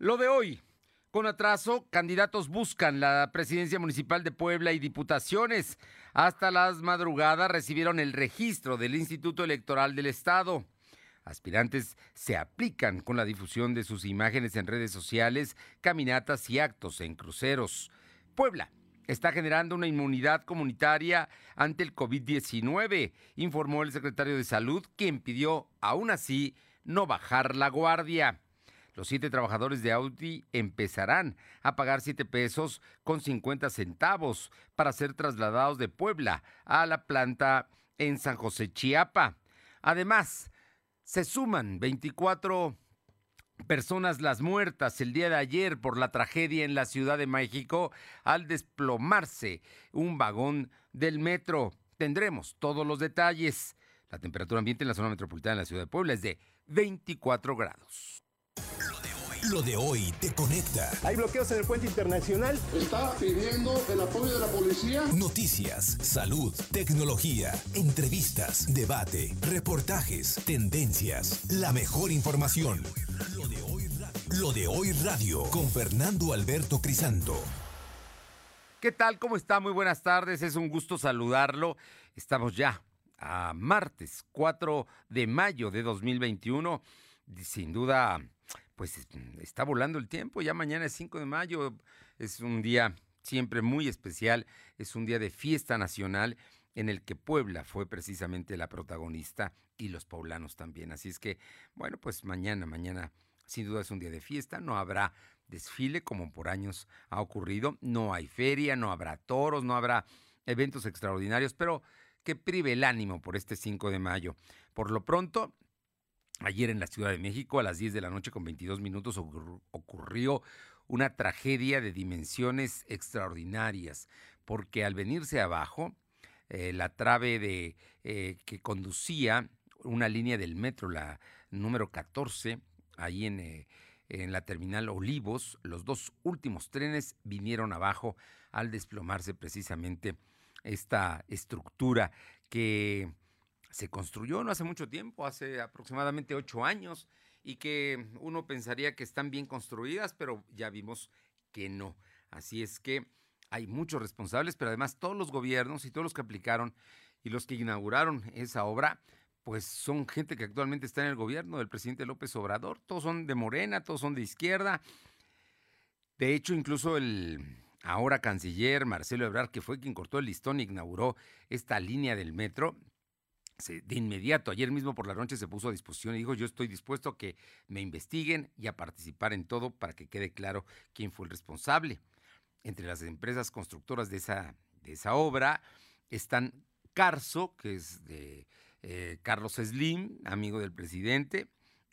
Lo de hoy. Con atraso, candidatos buscan la presidencia municipal de Puebla y diputaciones. Hasta las madrugadas recibieron el registro del Instituto Electoral del Estado. Aspirantes se aplican con la difusión de sus imágenes en redes sociales, caminatas y actos en cruceros. Puebla está generando una inmunidad comunitaria ante el COVID-19, informó el secretario de Salud, quien pidió, aún así, no bajar la guardia. Los siete trabajadores de Audi empezarán a pagar siete pesos con 50 centavos para ser trasladados de Puebla a la planta en San José Chiapa. Además, se suman 24 personas las muertas el día de ayer por la tragedia en la Ciudad de México al desplomarse un vagón del metro. Tendremos todos los detalles. La temperatura ambiente en la zona metropolitana de la Ciudad de Puebla es de 24 grados. Lo de hoy te conecta. Hay bloqueos en el puente internacional. Está pidiendo el apoyo de la policía. Noticias, salud, tecnología, entrevistas, debate, reportajes, tendencias, la mejor información. Lo de hoy radio, Lo de hoy radio con Fernando Alberto Crisanto. ¿Qué tal? ¿Cómo está? Muy buenas tardes. Es un gusto saludarlo. Estamos ya a martes 4 de mayo de 2021. Sin duda pues mm, está volando el tiempo, ya mañana es 5 de mayo, es un día siempre muy especial, es un día de fiesta nacional en el que Puebla fue precisamente la protagonista y los poblanos también. Así es que, bueno, pues mañana, mañana sin duda es un día de fiesta, no habrá desfile como por años ha ocurrido, no hay feria, no habrá toros, no habrá eventos extraordinarios, pero que prive el ánimo por este 5 de mayo. Por lo pronto, Ayer en la Ciudad de México, a las 10 de la noche con 22 minutos, ocurrió una tragedia de dimensiones extraordinarias, porque al venirse abajo, eh, la trave de, eh, que conducía una línea del metro, la número 14, ahí en, eh, en la terminal Olivos, los dos últimos trenes vinieron abajo al desplomarse precisamente esta estructura que se construyó no hace mucho tiempo, hace aproximadamente ocho años, y que uno pensaría que están bien construidas, pero ya vimos que no. Así es que hay muchos responsables, pero además todos los gobiernos y todos los que aplicaron y los que inauguraron esa obra, pues son gente que actualmente está en el gobierno del presidente López Obrador. Todos son de Morena, todos son de izquierda. De hecho, incluso el ahora canciller Marcelo Ebrard, que fue quien cortó el listón e inauguró esta línea del metro, de inmediato, ayer mismo por la noche se puso a disposición y dijo, yo estoy dispuesto a que me investiguen y a participar en todo para que quede claro quién fue el responsable. Entre las empresas constructoras de esa, de esa obra están Carso, que es de eh, Carlos Slim, amigo del presidente,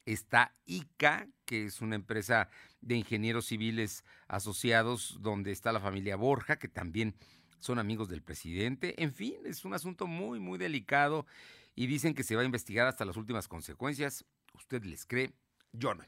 está ICA, que es una empresa de ingenieros civiles asociados donde está la familia Borja, que también son amigos del presidente. En fin, es un asunto muy, muy delicado y dicen que se va a investigar hasta las últimas consecuencias. ¿Usted les cree? Yo no.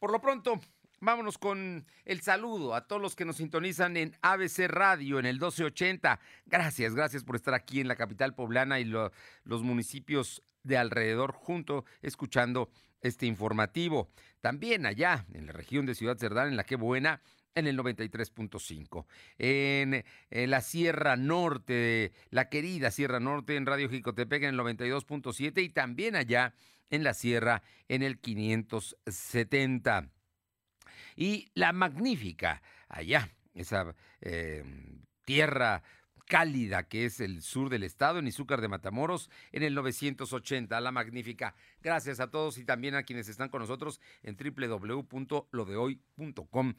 Por lo pronto, vámonos con el saludo a todos los que nos sintonizan en ABC Radio en el 1280. Gracias, gracias por estar aquí en la capital poblana y los municipios de alrededor junto escuchando este informativo. También allá en la región de Ciudad Cerdán, en la que buena, en el 93.5. En, la Sierra Norte, la querida Sierra Norte en Radio Jicotepec en el 92.7 y también allá en la Sierra en el 570. Y la magnífica, allá, esa eh, tierra cálida que es el sur del estado, en Izúcar de Matamoros, en el 980. La magnífica. Gracias a todos y también a quienes están con nosotros en www.lodehoy.com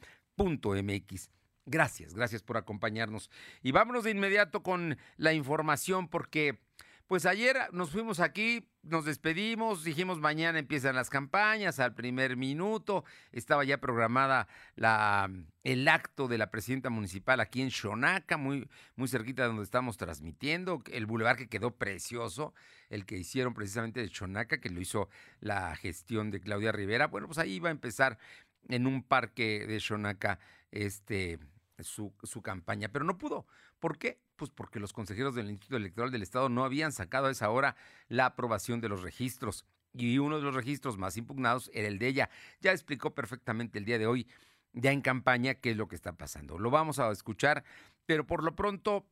Gracias, gracias por acompañarnos. Y vámonos de inmediato con la información porque pues ayer nos fuimos aquí, nos despedimos, dijimos mañana empiezan las campañas al primer minuto, estaba ya programada la, el acto de la presidenta municipal aquí en Xonaca, muy, muy cerquita de donde estamos transmitiendo, el bulevar que quedó precioso, el que hicieron precisamente de Xonaca, que lo hizo la gestión de Claudia Rivera, bueno, pues ahí iba a empezar en un parque de Xonaca este, su, su, campaña, pero no pudo. ¿Por qué? Pues porque los consejeros del Instituto Electoral del Estado no habían sacado a esa hora la aprobación de los registros. Y uno de los registros más impugnados era el de ella. Ya explicó perfectamente el día de hoy ya en campaña qué es lo que está pasando. Lo vamos a escuchar, pero por lo pronto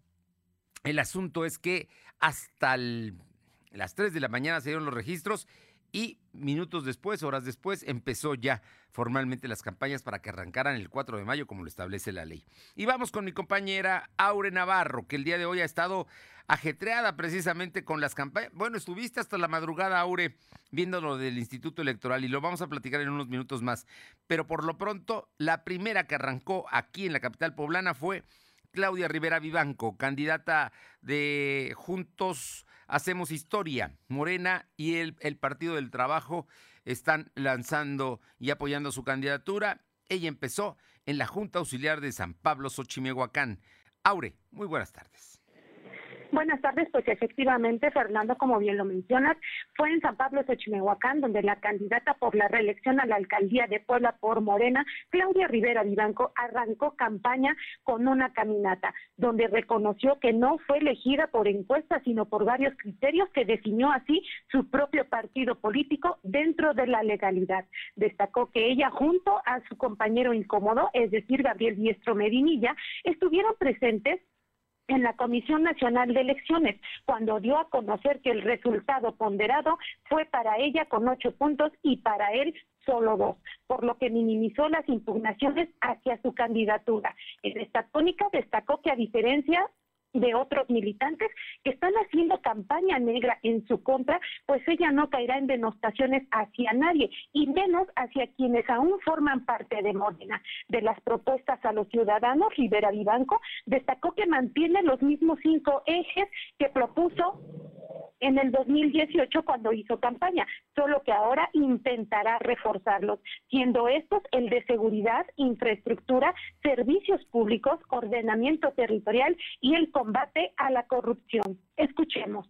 el asunto es que hasta las 3 de la mañana se dieron los registros y minutos después, horas después, empezó ya formalmente las campañas para que arrancaran el 4 de mayo como lo establece la ley. Y vamos con mi compañera Aure Navarro, que el día de hoy ha estado ajetreada precisamente con las campañas. Bueno, estuviste hasta la madrugada, Aure, viendo lo del Instituto Electoral y lo vamos a platicar en unos minutos más. Pero por lo pronto, la primera que arrancó aquí en la capital poblana fue Claudia Rivera Vivanco, candidata de Juntos Hacemos Historia. Morena y el, Partido del Trabajo están lanzando y apoyando su candidatura. Ella empezó en la Junta Auxiliar de San Pablo, Xochimehuacán. Aure, muy buenas tardes. Buenas tardes, pues efectivamente, Fernando, como bien lo mencionas, fue en San Pablo Xochimehuacán, donde la candidata por la reelección a la alcaldía de Puebla por Morena, Claudia Rivera Vivanco, arrancó campaña con una caminata, donde reconoció que no fue elegida por encuestas, sino por varios criterios que definió así su propio partido político dentro de la legalidad. Destacó que ella, junto a su compañero incómodo, es decir, Gabriel Diestro Medinilla, estuvieron presentes en la Comisión Nacional de Elecciones, cuando dio a conocer que el resultado ponderado fue para ella con ocho puntos y para él solo dos, por lo que minimizó las impugnaciones hacia su candidatura. En esta tónica destacó que a diferencia de otros militantes que están haciendo campaña negra en su contra, pues ella no caerá en denostaciones hacia nadie y menos hacia quienes aún forman parte de Morena. De las propuestas a los ciudadanos, Rivera Vivanco destacó que mantiene los mismos cinco ejes que propuso en el 2018 cuando hizo campaña, solo que ahora intentará reforzarlos, siendo estos el de seguridad, infraestructura, servicios públicos, ordenamiento territorial y el combate a la corrupción. Escuchemos.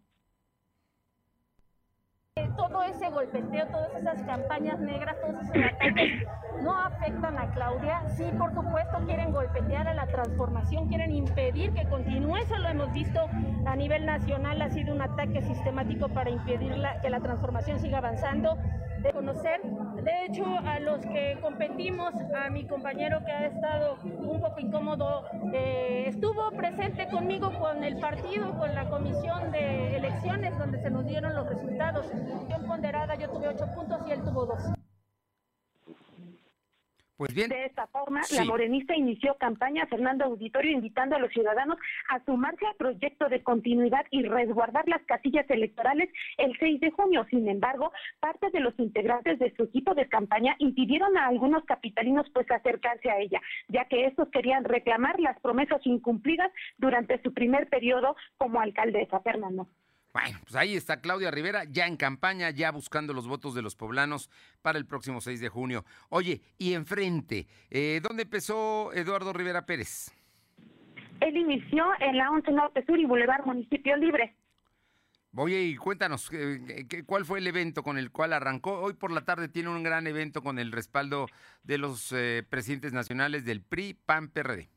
Todo ese golpeteo, todas esas campañas negras, todos esos ataques no afectan a Claudia. Sí, por supuesto, quieren golpetear a la transformación, quieren impedir que continúe. Eso lo hemos visto a nivel nacional. Ha sido un ataque sistemático para impedir que la transformación siga avanzando de conocer. De hecho, a los que competimos, a mi compañero que ha estado un poco incómodo, eh, estuvo presente conmigo con el partido, con la comisión de elecciones, donde se nos dieron los resultados. Yo ponderada, yo tuve ocho puntos y él tuvo dos. Pues bien. De esta forma, la morenista inició campaña Fernando Auditorio invitando a los ciudadanos a sumarse al proyecto de continuidad y resguardar las casillas electorales el 6 de junio. Sin embargo, parte de los integrantes de su equipo de campaña impidieron a algunos capitalinos pues acercarse a ella, ya que estos querían reclamar las promesas incumplidas durante su primer periodo como alcaldesa, Fernando. Bueno, pues ahí está Claudia Rivera, ya en campaña, ya buscando los votos de los poblanos para el próximo 6 de junio. Oye, y enfrente, eh, ¿dónde empezó Eduardo Rivera Pérez? Él inició en la 11 Norte Sur y Boulevard Municipio Libre. Oye, y cuéntanos, ¿cuál fue el evento con el cual arrancó? Hoy por la tarde tiene un gran evento con el respaldo de los eh, presidentes nacionales del PRI, PAN, PRD.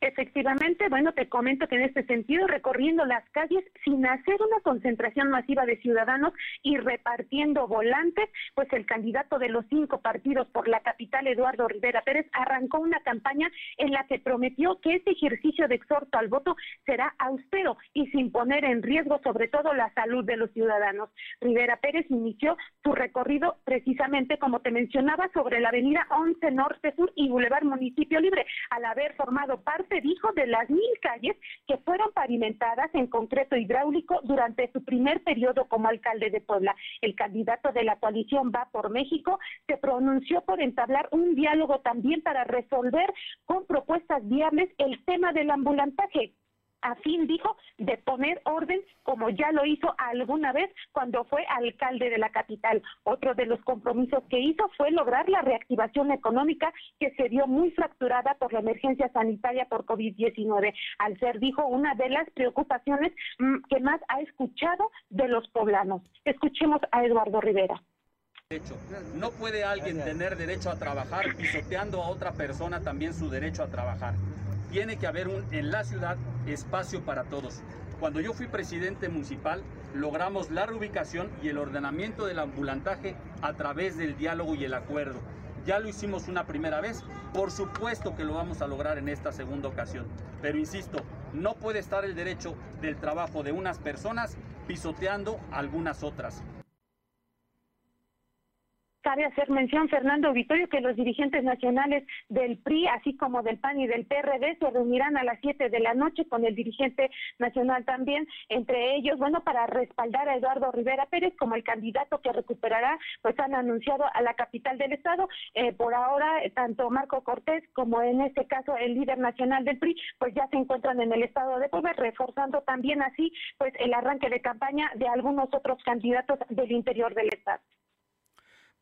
Efectivamente, bueno, te comento que en este sentido, recorriendo las calles sin hacer una concentración masiva de ciudadanos y repartiendo volantes, pues el candidato de los cinco partidos por la capital, Eduardo Rivera Pérez, arrancó una campaña en la que prometió que este ejercicio de exhorto al voto será austero y sin poner en riesgo sobre todo la salud de los ciudadanos. Rivera Pérez inició su recorrido precisamente, como te mencionaba, sobre la avenida 11 Norte Sur y Boulevard Municipio Libre, al haber formado parte se dijo de las mil calles que fueron pavimentadas en concreto hidráulico durante su primer periodo como alcalde de Puebla. El candidato de la coalición Va por México se pronunció por entablar un diálogo también para resolver con propuestas viables el tema del ambulantaje a fin, dijo, de poner orden como ya lo hizo alguna vez cuando fue alcalde de la capital. Otro de los compromisos que hizo fue lograr la reactivación económica que se dio muy fracturada por la emergencia sanitaria por COVID-19, al ser, dijo, una de las preocupaciones mm, que más ha escuchado de los poblanos. Escuchemos a Eduardo Rivera. No puede alguien tener derecho a trabajar pisoteando a otra persona también su derecho a trabajar tiene que haber un, en la ciudad espacio para todos. Cuando yo fui presidente municipal, logramos la reubicación y el ordenamiento del ambulantaje a través del diálogo y el acuerdo. Ya lo hicimos una primera vez, por supuesto que lo vamos a lograr en esta segunda ocasión. Pero insisto, no puede estar el derecho del trabajo de unas personas pisoteando algunas otras. Cabe hacer mención, Fernando Vitorio, que los dirigentes nacionales del PRI, así como del PAN y del PRD, se reunirán a las 7 de la noche con el dirigente nacional también, entre ellos, bueno, para respaldar a Eduardo Rivera Pérez como el candidato que recuperará, pues han anunciado a la capital del Estado. Eh, por ahora, tanto Marco Cortés como en este caso el líder nacional del PRI, pues ya se encuentran en el Estado de Puebla, reforzando también así, pues el arranque de campaña de algunos otros candidatos del interior del Estado.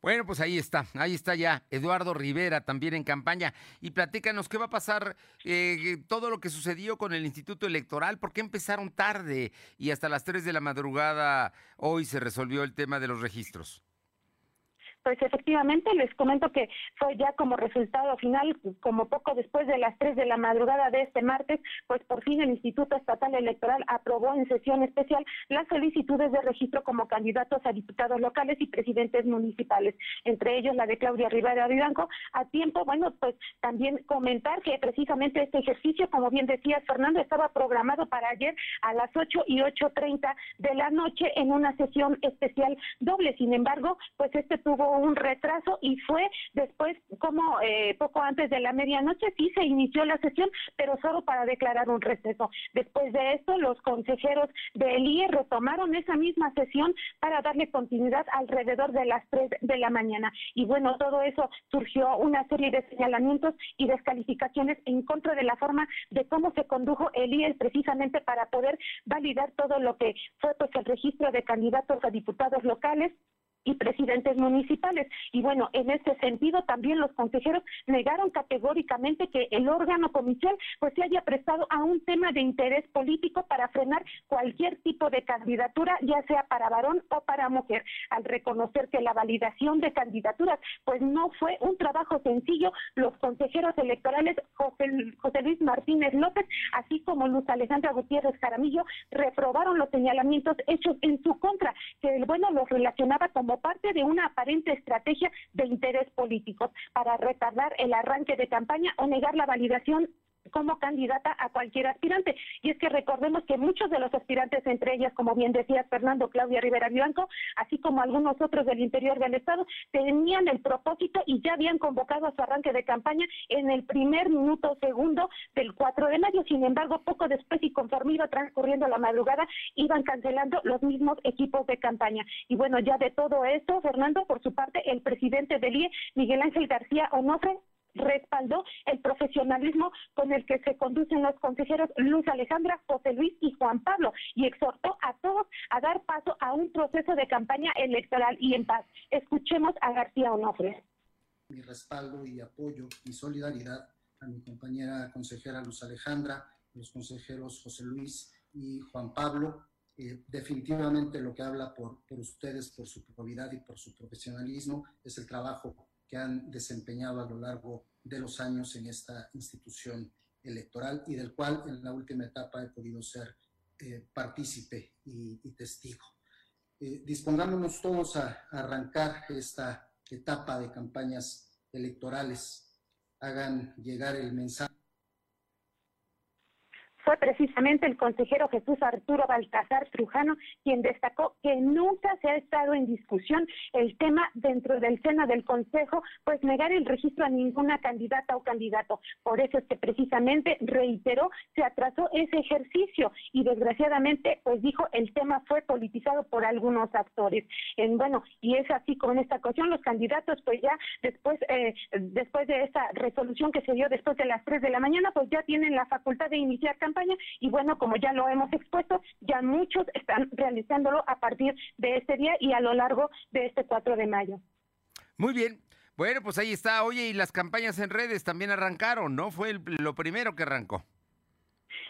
Bueno, pues ahí está, ahí está ya Eduardo Rivera también en campaña. Y platícanos qué va a pasar, eh, todo lo que sucedió con el Instituto Electoral, por qué empezaron tarde y hasta las 3 de la madrugada hoy se resolvió el tema de los registros. Pues efectivamente, les comento que fue ya como resultado final, como poco después de las 3 de la madrugada de este martes, pues por fin el Instituto Estatal Electoral aprobó en sesión especial las solicitudes de registro como candidatos a diputados locales y presidentes municipales, entre ellos la de Claudia Rivera Vivanco. A tiempo, bueno, pues también comentar que precisamente este ejercicio, como bien decía Fernando, estaba programado para ayer a las 8 y 8.30 de la noche en una sesión especial doble. Sin embargo, pues este tuvo un retraso y fue después, como eh, poco antes de la medianoche, sí se inició la sesión, pero solo para declarar un receso. Después de esto, los consejeros del IE retomaron esa misma sesión para darle continuidad alrededor de las 3 de la mañana. Y bueno, todo eso surgió una serie de señalamientos y descalificaciones en contra de la forma de cómo se condujo el IE precisamente para poder validar todo lo que fue pues el registro de candidatos a diputados locales y presidentes municipales. Y bueno, en ese sentido también los consejeros negaron categóricamente que el órgano comicial pues se haya prestado a un tema de interés político para frenar cualquier tipo de candidatura, ya sea para varón o para mujer, al reconocer que la validación de candidaturas pues no fue un trabajo sencillo, los consejeros electorales José, José Luis Martínez López, así como Luz Alejandra Gutiérrez Jaramillo, reprobaron los señalamientos hechos en su contra, que el bueno los relacionaba como parte de una aparente estrategia de interés políticos para retardar el arranque de campaña o negar la validación como candidata a cualquier aspirante. Y es que recordemos que muchos de los aspirantes, entre ellas, como bien decía Fernando Claudia Rivera Blanco, así como algunos otros del interior del Estado, tenían el propósito y ya habían convocado a su arranque de campaña en el primer minuto segundo del 4 de mayo. Sin embargo, poco después y conforme iba transcurriendo la madrugada, iban cancelando los mismos equipos de campaña. Y bueno, ya de todo esto, Fernando, por su parte, el presidente del IE, Miguel Ángel García Onofre, respaldó el profesionalismo con el que se conducen los consejeros Luz Alejandra, José Luis y Juan Pablo y exhortó a todos a dar paso a un proceso de campaña electoral y en paz. Escuchemos a García Onofre. Mi respaldo y apoyo y solidaridad a mi compañera consejera Luz Alejandra, los consejeros José Luis y Juan Pablo. Eh, definitivamente lo que habla por, por ustedes, por su probidad y por su profesionalismo, es el trabajo que han desempeñado a lo largo de los años en esta institución electoral y del cual en la última etapa he podido ser eh, partícipe y, testigo. Eh, dispongámonos todos a arrancar esta etapa de campañas electorales. Hagan llegar el mensaje fue precisamente el consejero Jesús Arturo Baltasar Trujano quien destacó que nunca se ha estado en discusión el tema dentro del seno del Consejo, pues negar el registro a ninguna candidata o candidato. Por eso es que precisamente reiteró, se atrasó ese ejercicio y desgraciadamente, pues dijo, el tema fue politizado por algunos actores. En, bueno, y es así como en esta ocasión los candidatos, pues ya después, eh, después de esta resolución que se dio después de las 3 de la mañana, pues ya tienen la facultad de iniciar campaña y bueno, como ya lo hemos expuesto, ya muchos están realizándolo a partir de este día y a lo largo de este 4 de mayo. Muy bien. Bueno, pues ahí está. Oye, y las campañas en redes también arrancaron, ¿no? Fue lo primero que arrancó.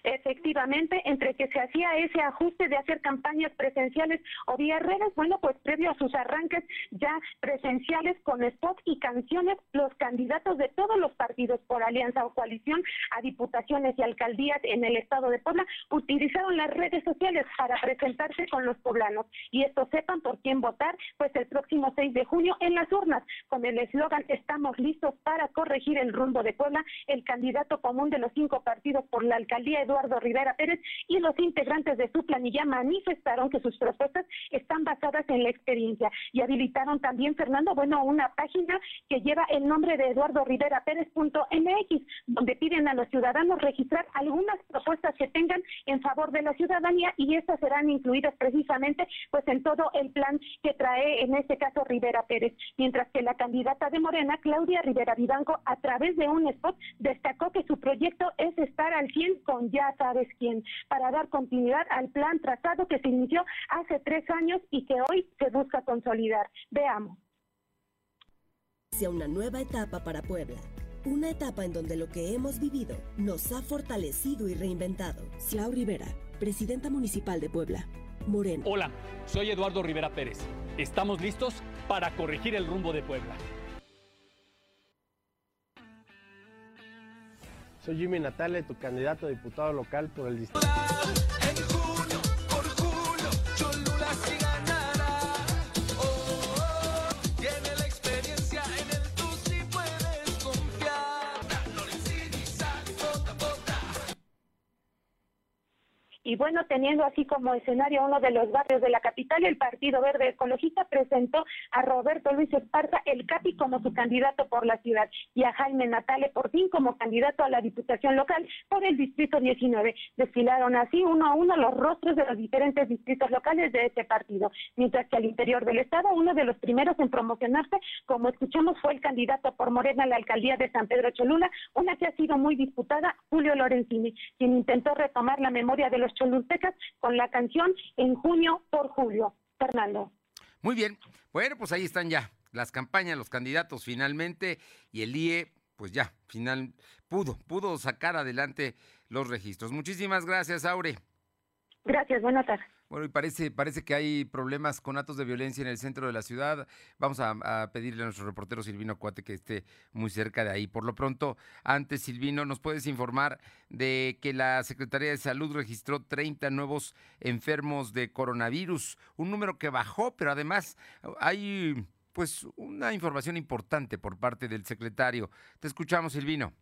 Efectivamente, entre que se hacía ese ajuste de hacer campañas presenciales o vía redes, bueno, pues previo a sus arranques ya presenciales con spots y canciones, los candidatos de todos los partidos por alianza o coalición a diputaciones y alcaldías en el estado de Puebla utilizaron las redes sociales para presentarse con los poblanos. Y esto sepan por quién votar, pues el próximo 6 de junio en las urnas, con el eslogan Estamos listos para corregir el rumbo de Puebla, el candidato común de los cinco partidos por la alcaldía, Eduardo Rivera Pérez, y los integrantes de su planilla manifestaron que sus propuestas están basadas en la experiencia y habilitaron también, Fernando, bueno, una página que lleva el nombre de Eduardo Rivera Pérez.mx, donde piden a los ciudadanos registrar algunas propuestas que tengan en favor de la ciudadanía y estas serán incluidas precisamente pues en todo el plan que trae en este caso Rivera Pérez, mientras que la candidata de Morena, Claudia Rivera Vivanco, a través de un spot destacó que su proyecto es estar al 100 con ya sabes quién, para dar continuidad al plan trazado que se inició hace tres años y que hoy se busca consolidar. Veamos. Sea una nueva etapa para Puebla. Una etapa en donde lo que hemos vivido nos ha fortalecido y reinventado. Clau Rivera, presidenta municipal de Puebla. Moreno. Hola, soy Eduardo Rivera Pérez. Estamos listos para corregir el rumbo de Puebla. Soy Jimmy Natale, tu candidato a diputado local por el distrito. Y bueno, teniendo así como escenario uno de los barrios de la capital, el Partido Verde Ecologista presentó a Roberto Luis Esparza, el CAPI, como su candidato por la ciudad y a Jaime Natale por fin como candidato a la diputación local por el Distrito 19. Desfilaron así uno a uno los rostros de los diferentes distritos locales de este partido, mientras que al interior del Estado, uno de los primeros en promocionarse, como escuchamos, fue el candidato por Morena a la alcaldía de San Pedro Cholula, una que ha sido muy disputada, Julio Lorenzini, quien intentó retomar la memoria de los cholultecas con la canción En junio por julio. Fernando. Muy bien. Bueno, pues ahí están ya las campañas, los candidatos finalmente y el IE, pues ya, final pudo, pudo sacar adelante los registros. Muchísimas gracias, Aure. Gracias, buenas tardes. Bueno, y parece, parece que hay problemas con actos de violencia en el centro de la ciudad. Vamos a, pedirle a nuestro reportero Silvino Cuate que esté muy cerca de ahí. Por lo pronto, antes, Silvino, ¿nos puedes informar de que la Secretaría de Salud registró 30 nuevos enfermos de coronavirus? Un número que bajó, pero además hay pues una información importante por parte del secretario. Te escuchamos, Silvino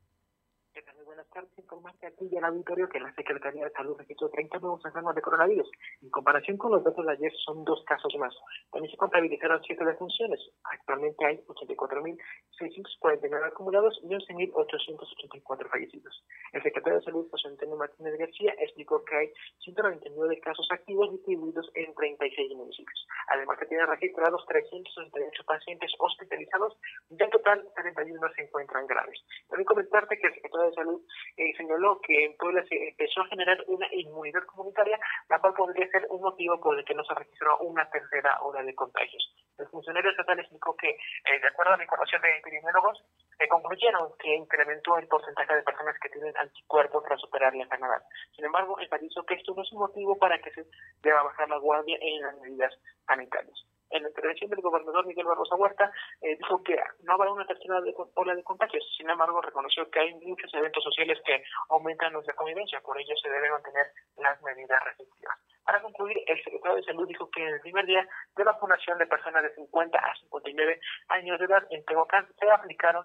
informarte aquí y al auditorio que la Secretaría de Salud registró 30 nuevos enfermos de coronavirus. En comparación con los datos de ayer, son dos casos más. También se contabilizaron siete defunciones. Actualmente hay 84.649 acumulados y 11.884 fallecidos. El secretario de Salud, José Antonio Martínez García, explicó que hay 199 casos activos distribuidos en 36 municipios. Además, se tienen registrados 368 pacientes hospitalizados y en total 31 se encuentran graves. También comentarte que el secretario de Salud eh, señaló que en Puebla se empezó a generar una inmunidad comunitaria, la cual podría ser un motivo por el que no se registró una tercera ola de contagios. El funcionario estatal explicó que, eh, de acuerdo a la información de epidemiólogos, eh, concluyeron que incrementó el porcentaje de personas que tienen anticuerpos tras superar la enfermedad. Sin embargo, enfatizó que esto no es un motivo para que se deba bajar la guardia en las medidas sanitarias en la intervención del gobernador Miguel Barroso Huerta, eh, dijo que no habrá una tercera ola de contagios. Sin embargo, reconoció que hay muchos eventos sociales que aumentan nuestra convivencia, por ello se deben mantener las medidas restrictivas. Para concluir, el secretario de Salud dijo que en el primer día de vacunación de personas de 50 a 59 años de edad en Tehuacán se aplicaron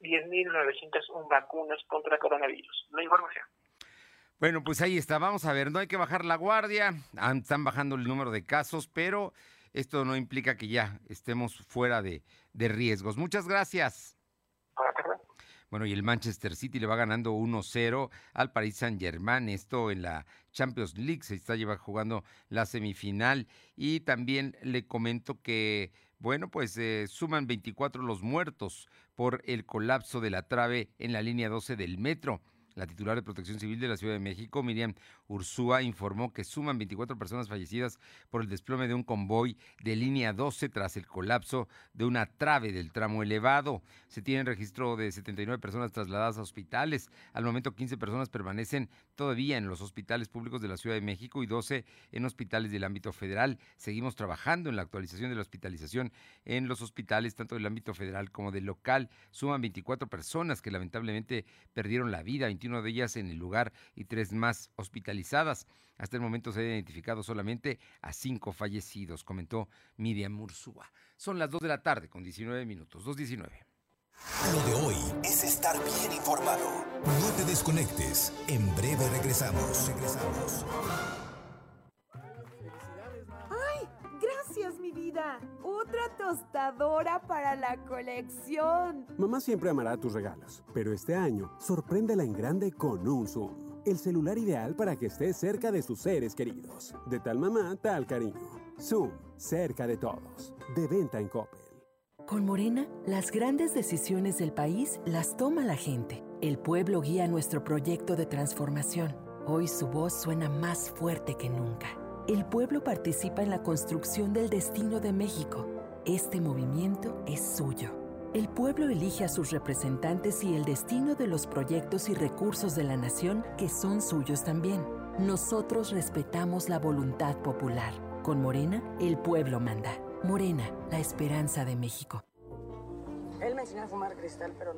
10.901 vacunas contra coronavirus. La información. Bueno, pues ahí está. Vamos a ver, no hay que bajar la guardia. Están bajando el número de casos, pero esto no implica que ya estemos fuera de, de riesgos. Muchas gracias. Bueno, y el Manchester City le va ganando 1-0 al Paris Saint-Germain. Esto en la Champions League. Se está lleva jugando la semifinal. Y también le comento que, bueno, pues eh, suman 24 los muertos por el colapso de la trave en la línea 12 del metro. La titular de Protección Civil de la Ciudad de México, Miriam Ursúa, informó que suman 24 personas fallecidas por el desplome de un convoy de línea 12 tras el colapso de una trave del tramo elevado. Se tiene registro de 79 personas trasladadas a hospitales. Al momento 15 personas permanecen todavía en los hospitales públicos de la Ciudad de México y 12 en hospitales del ámbito federal. Seguimos trabajando en la actualización de la hospitalización en los hospitales, tanto del ámbito federal como del local. Suman 24 personas que lamentablemente perdieron la vida, 21 de ellas en el lugar y tres más hospitalizadas. Hasta el momento se ha identificado solamente a cinco fallecidos, comentó Miriam Mursúa. Son las 2 de la tarde con 19 minutos, 2.19. Lo de hoy es estar bien informado. No te desconectes. En breve regresamos. Regresamos. Vida. Otra tostadora para la colección. Mamá siempre amará tus regalos, pero este año sorpréndela en grande con un Zoom. El celular ideal para que estés cerca de sus seres queridos. De tal mamá, tal cariño. Zoom, cerca de todos. De venta en Coppel. Con Morena, las grandes decisiones del país las toma la gente. El pueblo guía nuestro proyecto de transformación. Hoy su voz suena más fuerte que nunca. El pueblo participa en la construcción del destino de México. Este movimiento es suyo. El pueblo elige a sus representantes y el destino de los proyectos y recursos de la nación que son suyos también. Nosotros respetamos la voluntad popular. Con Morena, el pueblo manda. Morena, la esperanza de México. Él me enseñó a fumar cristal, pero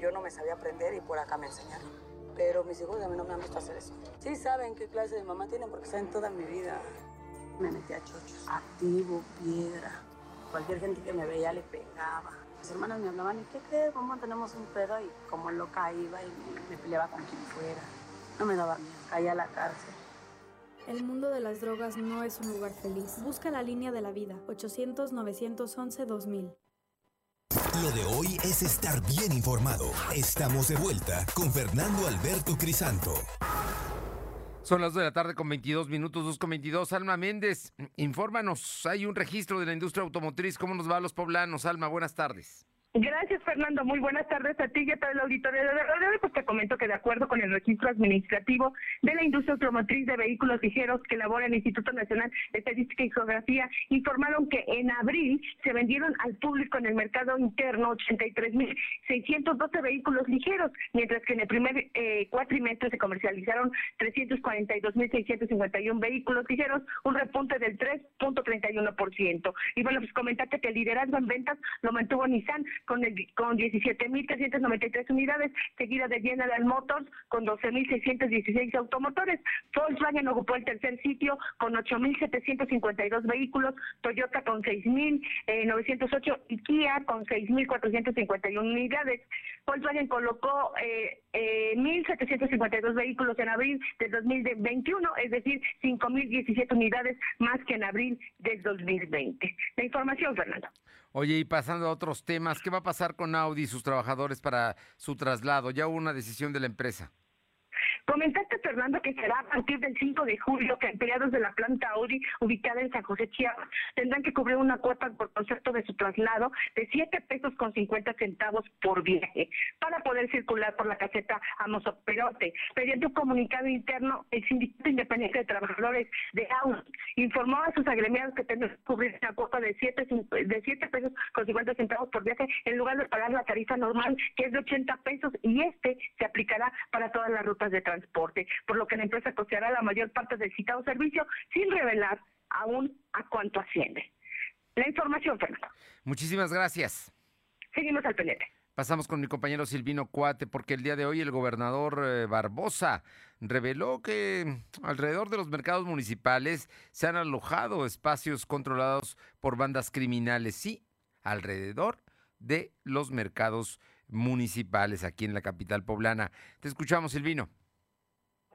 yo no me sabía aprender y por acá me enseñaron. Pero mis hijos a mí no me han visto hacer eso. Sí saben qué clase de mamá tienen porque saben toda mi vida. Me metí a chochos. Activo, piedra. Cualquier gente que me veía le pegaba. Mis hermanas me hablaban, ¿y qué crees? Mamá, tenemos un pedo. Y como loca iba y me, me peleaba con quien fuera. No me daba miedo. Caía a la cárcel. El mundo de las drogas no es un lugar feliz. Busca la línea de la vida. 800-911-2000. Lo de hoy es estar bien informado. Estamos de vuelta con Fernando Alberto Crisanto. Son las 2 de la tarde con 22 minutos, 2 con 22. Alma Méndez, infórmanos, hay un registro de la industria automotriz. ¿Cómo nos va a los poblanos? Alma, buenas tardes. Gracias, Fernando. Muy buenas tardes a ti y a todo el auditorio de Radio. Pues te comento que de acuerdo con el registro administrativo de la industria automotriz de vehículos ligeros que elabora el Instituto Nacional de Estadística y Geografía, informaron que en abril se vendieron al público en el mercado interno 83.612 vehículos ligeros, mientras que en el primer eh, cuatrimestre se comercializaron 342.651 vehículos ligeros, un repunte del 3.31%. Y bueno, pues comentarte que el liderazgo en ventas lo mantuvo Nissan con, el, con 17.393 unidades, seguida de General Motors con 12.616 automotores. Volkswagen ocupó el tercer sitio con 8.752 vehículos, Toyota con 6.908 y Kia con 6.451 unidades. Volkswagen colocó eh, eh, 1.752 vehículos en abril del 2021, es decir, 5.017 unidades más que en abril del 2020. La información, Fernando. Oye, y pasando a otros temas, ¿qué va a pasar con Audi y sus trabajadores para su traslado? Ya hubo una decisión de la empresa. Comentaste, Fernando, que será a partir del 5 de julio que empleados de la planta Audi ubicada en San José Chiapas tendrán que cubrir una cuota por concepto de su traslado de 7 pesos con 50 centavos por viaje para poder circular por la caseta Amos Perote. Mediante un comunicado interno, el Sindicato Independiente de Trabajadores de Audi informó a sus agremiados que tendrán que cubrir una cuota de 7, de 7 pesos con 50 centavos por viaje en lugar de pagar la tarifa normal que es de 80 pesos y este se aplicará para todas las rutas de transporte, por lo que la empresa costeará la mayor parte del citado servicio sin revelar aún a cuánto asciende. La información, Fernando. Muchísimas gracias. Seguimos al pendiente. Pasamos con mi compañero Silvino Cuate, porque el día de hoy el gobernador eh, Barbosa reveló que alrededor de los mercados municipales se han alojado espacios controlados por bandas criminales. Sí, alrededor de los mercados municipales aquí en la capital poblana. Te escuchamos, Silvino.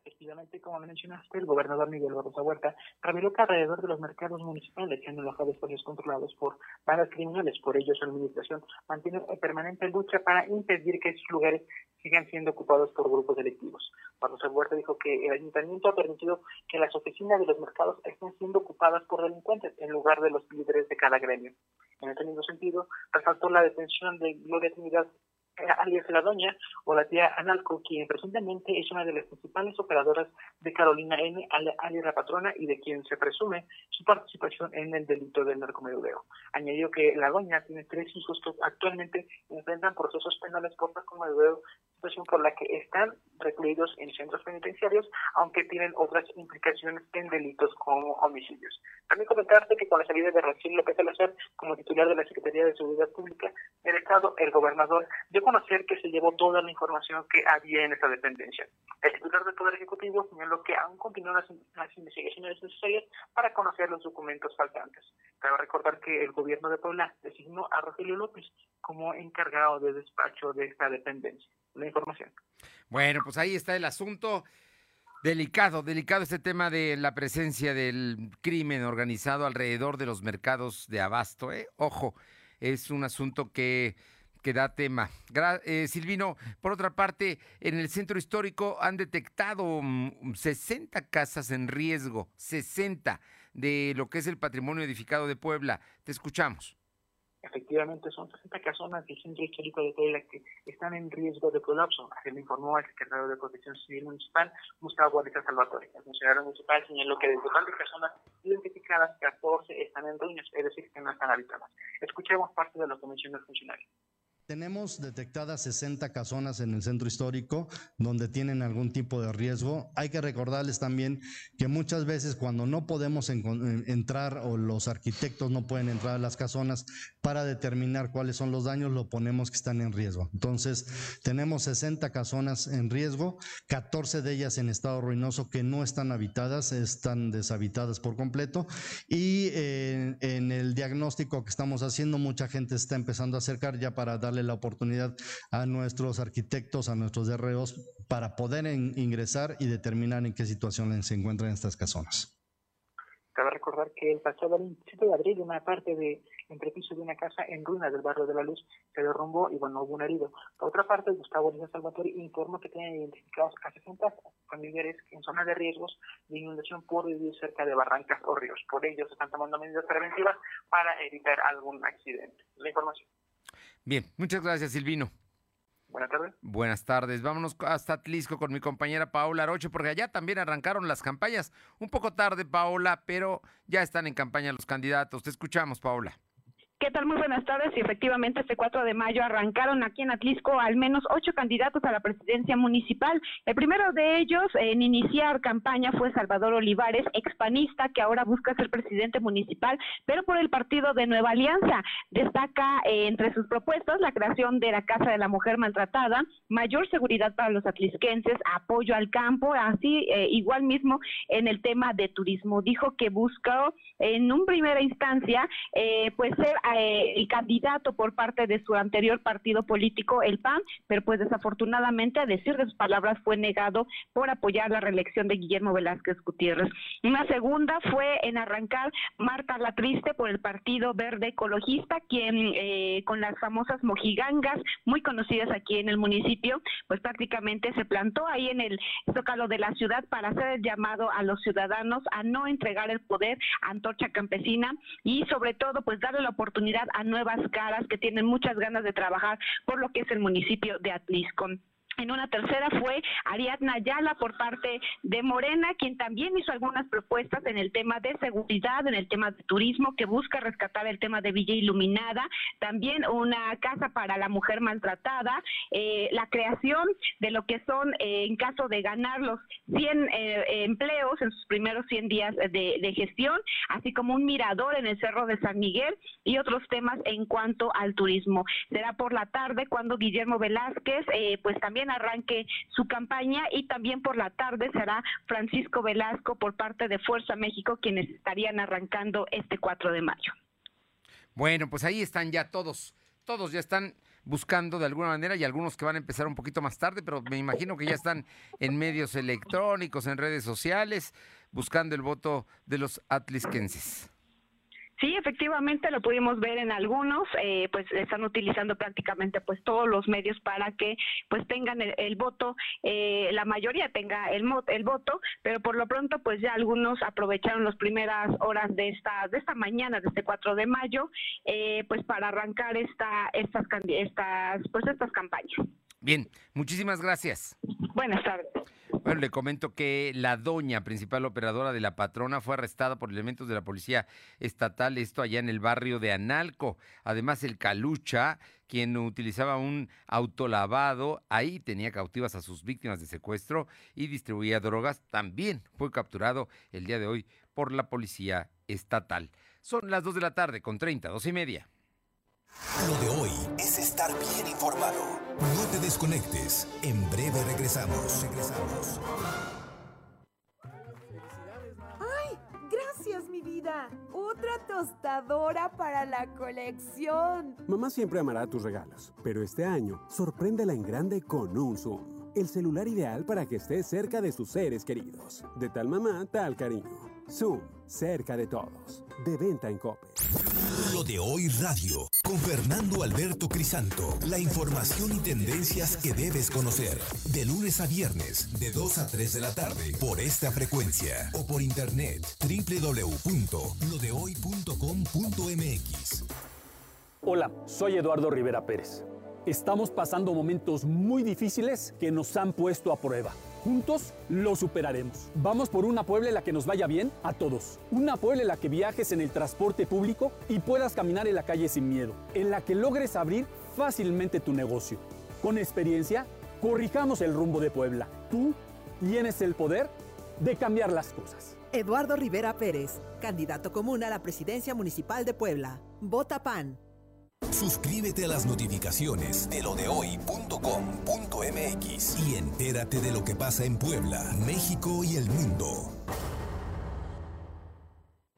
Efectivamente, como mencionaste, el gobernador Miguel Barroso Huerta reveló que alrededor de los mercados municipales se han alojado espacios controlados por bandas criminales. Por ello, su administración mantiene en permanente lucha para impedir que esos lugares sigan siendo ocupados por grupos delictivos. Barroso Huerta dijo que el ayuntamiento ha permitido que las oficinas de los mercados estén siendo ocupadas por delincuentes en lugar de los líderes de cada gremio. En este mismo sentido, resaltó la detención de Gloria Trinidad alias la doña o la tía Analco, quien presuntamente es una de las principales operadoras de Carolina N, alias la patrona, y de quien se presume su participación en el delito del narcomenudeo. Añadió que la doña tiene tres hijos que actualmente enfrentan procesos penales por narcomenudeo, situación por la que están recluidos en centros penitenciarios, aunque tienen otras implicaciones en delitos como homicidios. También comentarte que con la salida de Rafael López Salazar como titular de la Secretaría de Seguridad Pública del Estado, el gobernador dio conocer que se llevó toda la información que había en esa dependencia. El titular del Poder Ejecutivo señaló que aún continúan las, investigaciones necesarias para conocer los documentos faltantes. Cabe recordar que el gobierno de Puebla designó a Rogelio López como encargado de despacho de esta dependencia. La información. Bueno, pues ahí está el asunto. Delicado, delicado este tema de la presencia del crimen organizado alrededor de los mercados de abasto. ¿eh? Ojo, es un asunto que que da tema. Eh, Silvino, por otra parte, en el centro histórico han detectado 60 mm, casas en riesgo, 60 de lo que es el patrimonio edificado de Puebla. Te escuchamos. Efectivamente, son 60 casonas del centro histórico de Puebla que están en riesgo de colapso, así lo informó el secretario de Protección Civil Municipal, Gustavo Guarita Salvatore. El funcionario municipal señaló que de total de personas identificadas, 14 están en ruinas, es decir, que no están habitadas. Escuchemos parte de lo que mencionó el funcionario. Tenemos detectadas 60 casonas en el centro histórico donde tienen algún tipo de riesgo. Hay que recordarles también que muchas veces cuando no podemos entrar o los arquitectos no pueden entrar a las casonas para determinar cuáles son los daños, lo ponemos que están en riesgo. Entonces, tenemos 60 casonas en riesgo, 14 de ellas en estado ruinoso que no están habitadas, están deshabitadas por completo. Y eh, en el diagnóstico que estamos haciendo, mucha gente está empezando a acercar ya para darle la oportunidad a nuestros arquitectos, a nuestros DROs, para poder ingresar y determinar en qué situación se encuentran estas casonas. Cabe recordar que el pasado 27 de abril una parte de entrepiso de una casa en ruinas del barrio de la Luz se derrumbó y bueno, hubo un herido. Por otra parte, Gustavo Díaz Salvatore informó que tienen identificados a 60 familiares en zonas de riesgos de inundación por vivir cerca de barrancas o ríos. Por ello, se están tomando medidas preventivas para evitar algún accidente. La información. Bien, muchas gracias, Silvino. Buenas tardes. Buenas tardes. Vámonos hasta Atlisco con mi compañera Paola Aroche, porque allá también arrancaron las campañas. Un poco tarde, Paola, pero ya están en campaña los candidatos. Te escuchamos, Paola. ¿Qué tal? Muy buenas tardes. Y efectivamente, este 4 de mayo arrancaron aquí en Atlisco al menos ocho candidatos a la presidencia municipal. El primero de ellos en iniciar campaña fue Salvador Olivares, expanista, que ahora busca ser presidente municipal, pero por el partido de Nueva Alianza. Destaca eh, entre sus propuestas la creación de la Casa de la Mujer Maltratada, mayor seguridad para los atlisquenses, apoyo al campo, así eh, igual mismo en el tema de turismo. Dijo que buscó en un primera instancia eh, pues ser eh, el candidato por parte de su anterior partido político, el PAN, pero pues desafortunadamente, a decir de sus palabras, fue negado por apoyar la reelección de Guillermo Velázquez Gutiérrez. Una segunda fue en arrancar Marta La Triste por el Partido Verde Ecologista, quien eh, con las famosas mojigangas, muy conocidas aquí en el municipio, pues prácticamente se plantó ahí en el zócalo de la ciudad para hacer el llamado a los ciudadanos a no entregar el poder a Antorcha Campesina y sobre todo pues darle la oportunidad a nuevas caras que tienen muchas ganas de trabajar por lo que es el municipio de Atlisco. En una tercera fue Ariadna Ayala por parte de Morena, quien también hizo algunas propuestas en el tema de seguridad, en el tema de turismo, que busca rescatar el tema de Villa Iluminada, también una casa para la mujer maltratada, eh, la creación de lo que son, eh, en caso de ganar los 100 eh, empleos en sus primeros 100 días de, de gestión, así como un mirador en el Cerro de San Miguel y otros temas en cuanto al turismo. Será por la tarde cuando Guillermo Velázquez, pues también arranque su campaña y también por la tarde será Francisco Velasco por parte de Fuerza México quienes estarían arrancando este 4 de mayo. Bueno, pues ahí están ya todos, todos ya están buscando de alguna manera y algunos que van a empezar un poquito más tarde, pero me imagino que ya están en medios electrónicos, en redes sociales, buscando el voto de los atlisquenses. Sí, efectivamente lo pudimos ver en algunos, eh, pues están utilizando prácticamente pues todos los medios para que pues tengan el, voto, eh, la mayoría tenga el, el voto, pero por lo pronto pues ya algunos aprovecharon las primeras horas de esta de esta mañana de este 4 de mayo eh, pues para arrancar esta estas estas pues estas campañas. Bien, muchísimas gracias. Buenas tardes. Bueno, le comento que la doña principal operadora de la patrona fue arrestada por elementos de la policía estatal, esto allá en el barrio de Analco. Además, el Calucha, quien utilizaba un autolavado, ahí tenía cautivas a sus víctimas de secuestro y distribuía drogas, también fue capturado el día de hoy por la policía estatal. Son las 2 de la tarde con 30, dos y media. Lo de hoy es estar bien informado. No te desconectes. En breve regresamos. Regresamos. ¡Ay! Gracias, mi vida. Otra tostadora para la colección. Mamá siempre amará tus regalos, pero este año sorpréndela en grande con un Zoom. El celular ideal para que estés cerca de sus seres queridos. De tal mamá, tal cariño. Zoom, cerca de todos. De venta en Cope. De hoy radio, con Fernando Alberto Crisanto. La información y tendencias que debes conocer. De lunes a viernes, de 2 a 3 de la tarde, por esta frecuencia. O por internet, www.lodehoy.com.mx. Hola, soy Eduardo Rivera Pérez. Estamos pasando momentos muy difíciles que nos han puesto a prueba. Juntos lo superaremos. Vamos por una Puebla en la que nos vaya bien a todos. Una Puebla en la que viajes en el transporte público y puedas caminar en la calle sin miedo. En la que logres abrir fácilmente tu negocio. Con experiencia, corrijamos el rumbo de Puebla. Tú tienes el poder de cambiar las cosas. Eduardo Rivera Pérez, candidato común a la presidencia municipal de Puebla. Vota PAN. Suscríbete a las notificaciones de lodehoy.com.mx y entérate de lo que pasa en Puebla, México y el mundo.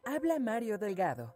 Habla Mario Delgado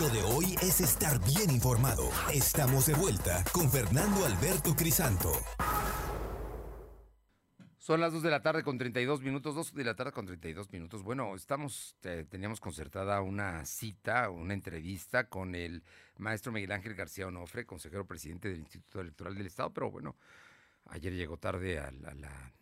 Lo de hoy es estar bien informado. Estamos de vuelta con Fernando Alberto Crisanto. Son las 2 de la tarde con 32 minutos, 2 de la tarde con 32 minutos. Bueno, estamos, teníamos concertada una cita, una entrevista con el maestro Miguel Ángel García Onofre, consejero presidente del Instituto Electoral del Estado, pero bueno, ayer llegó tarde a la,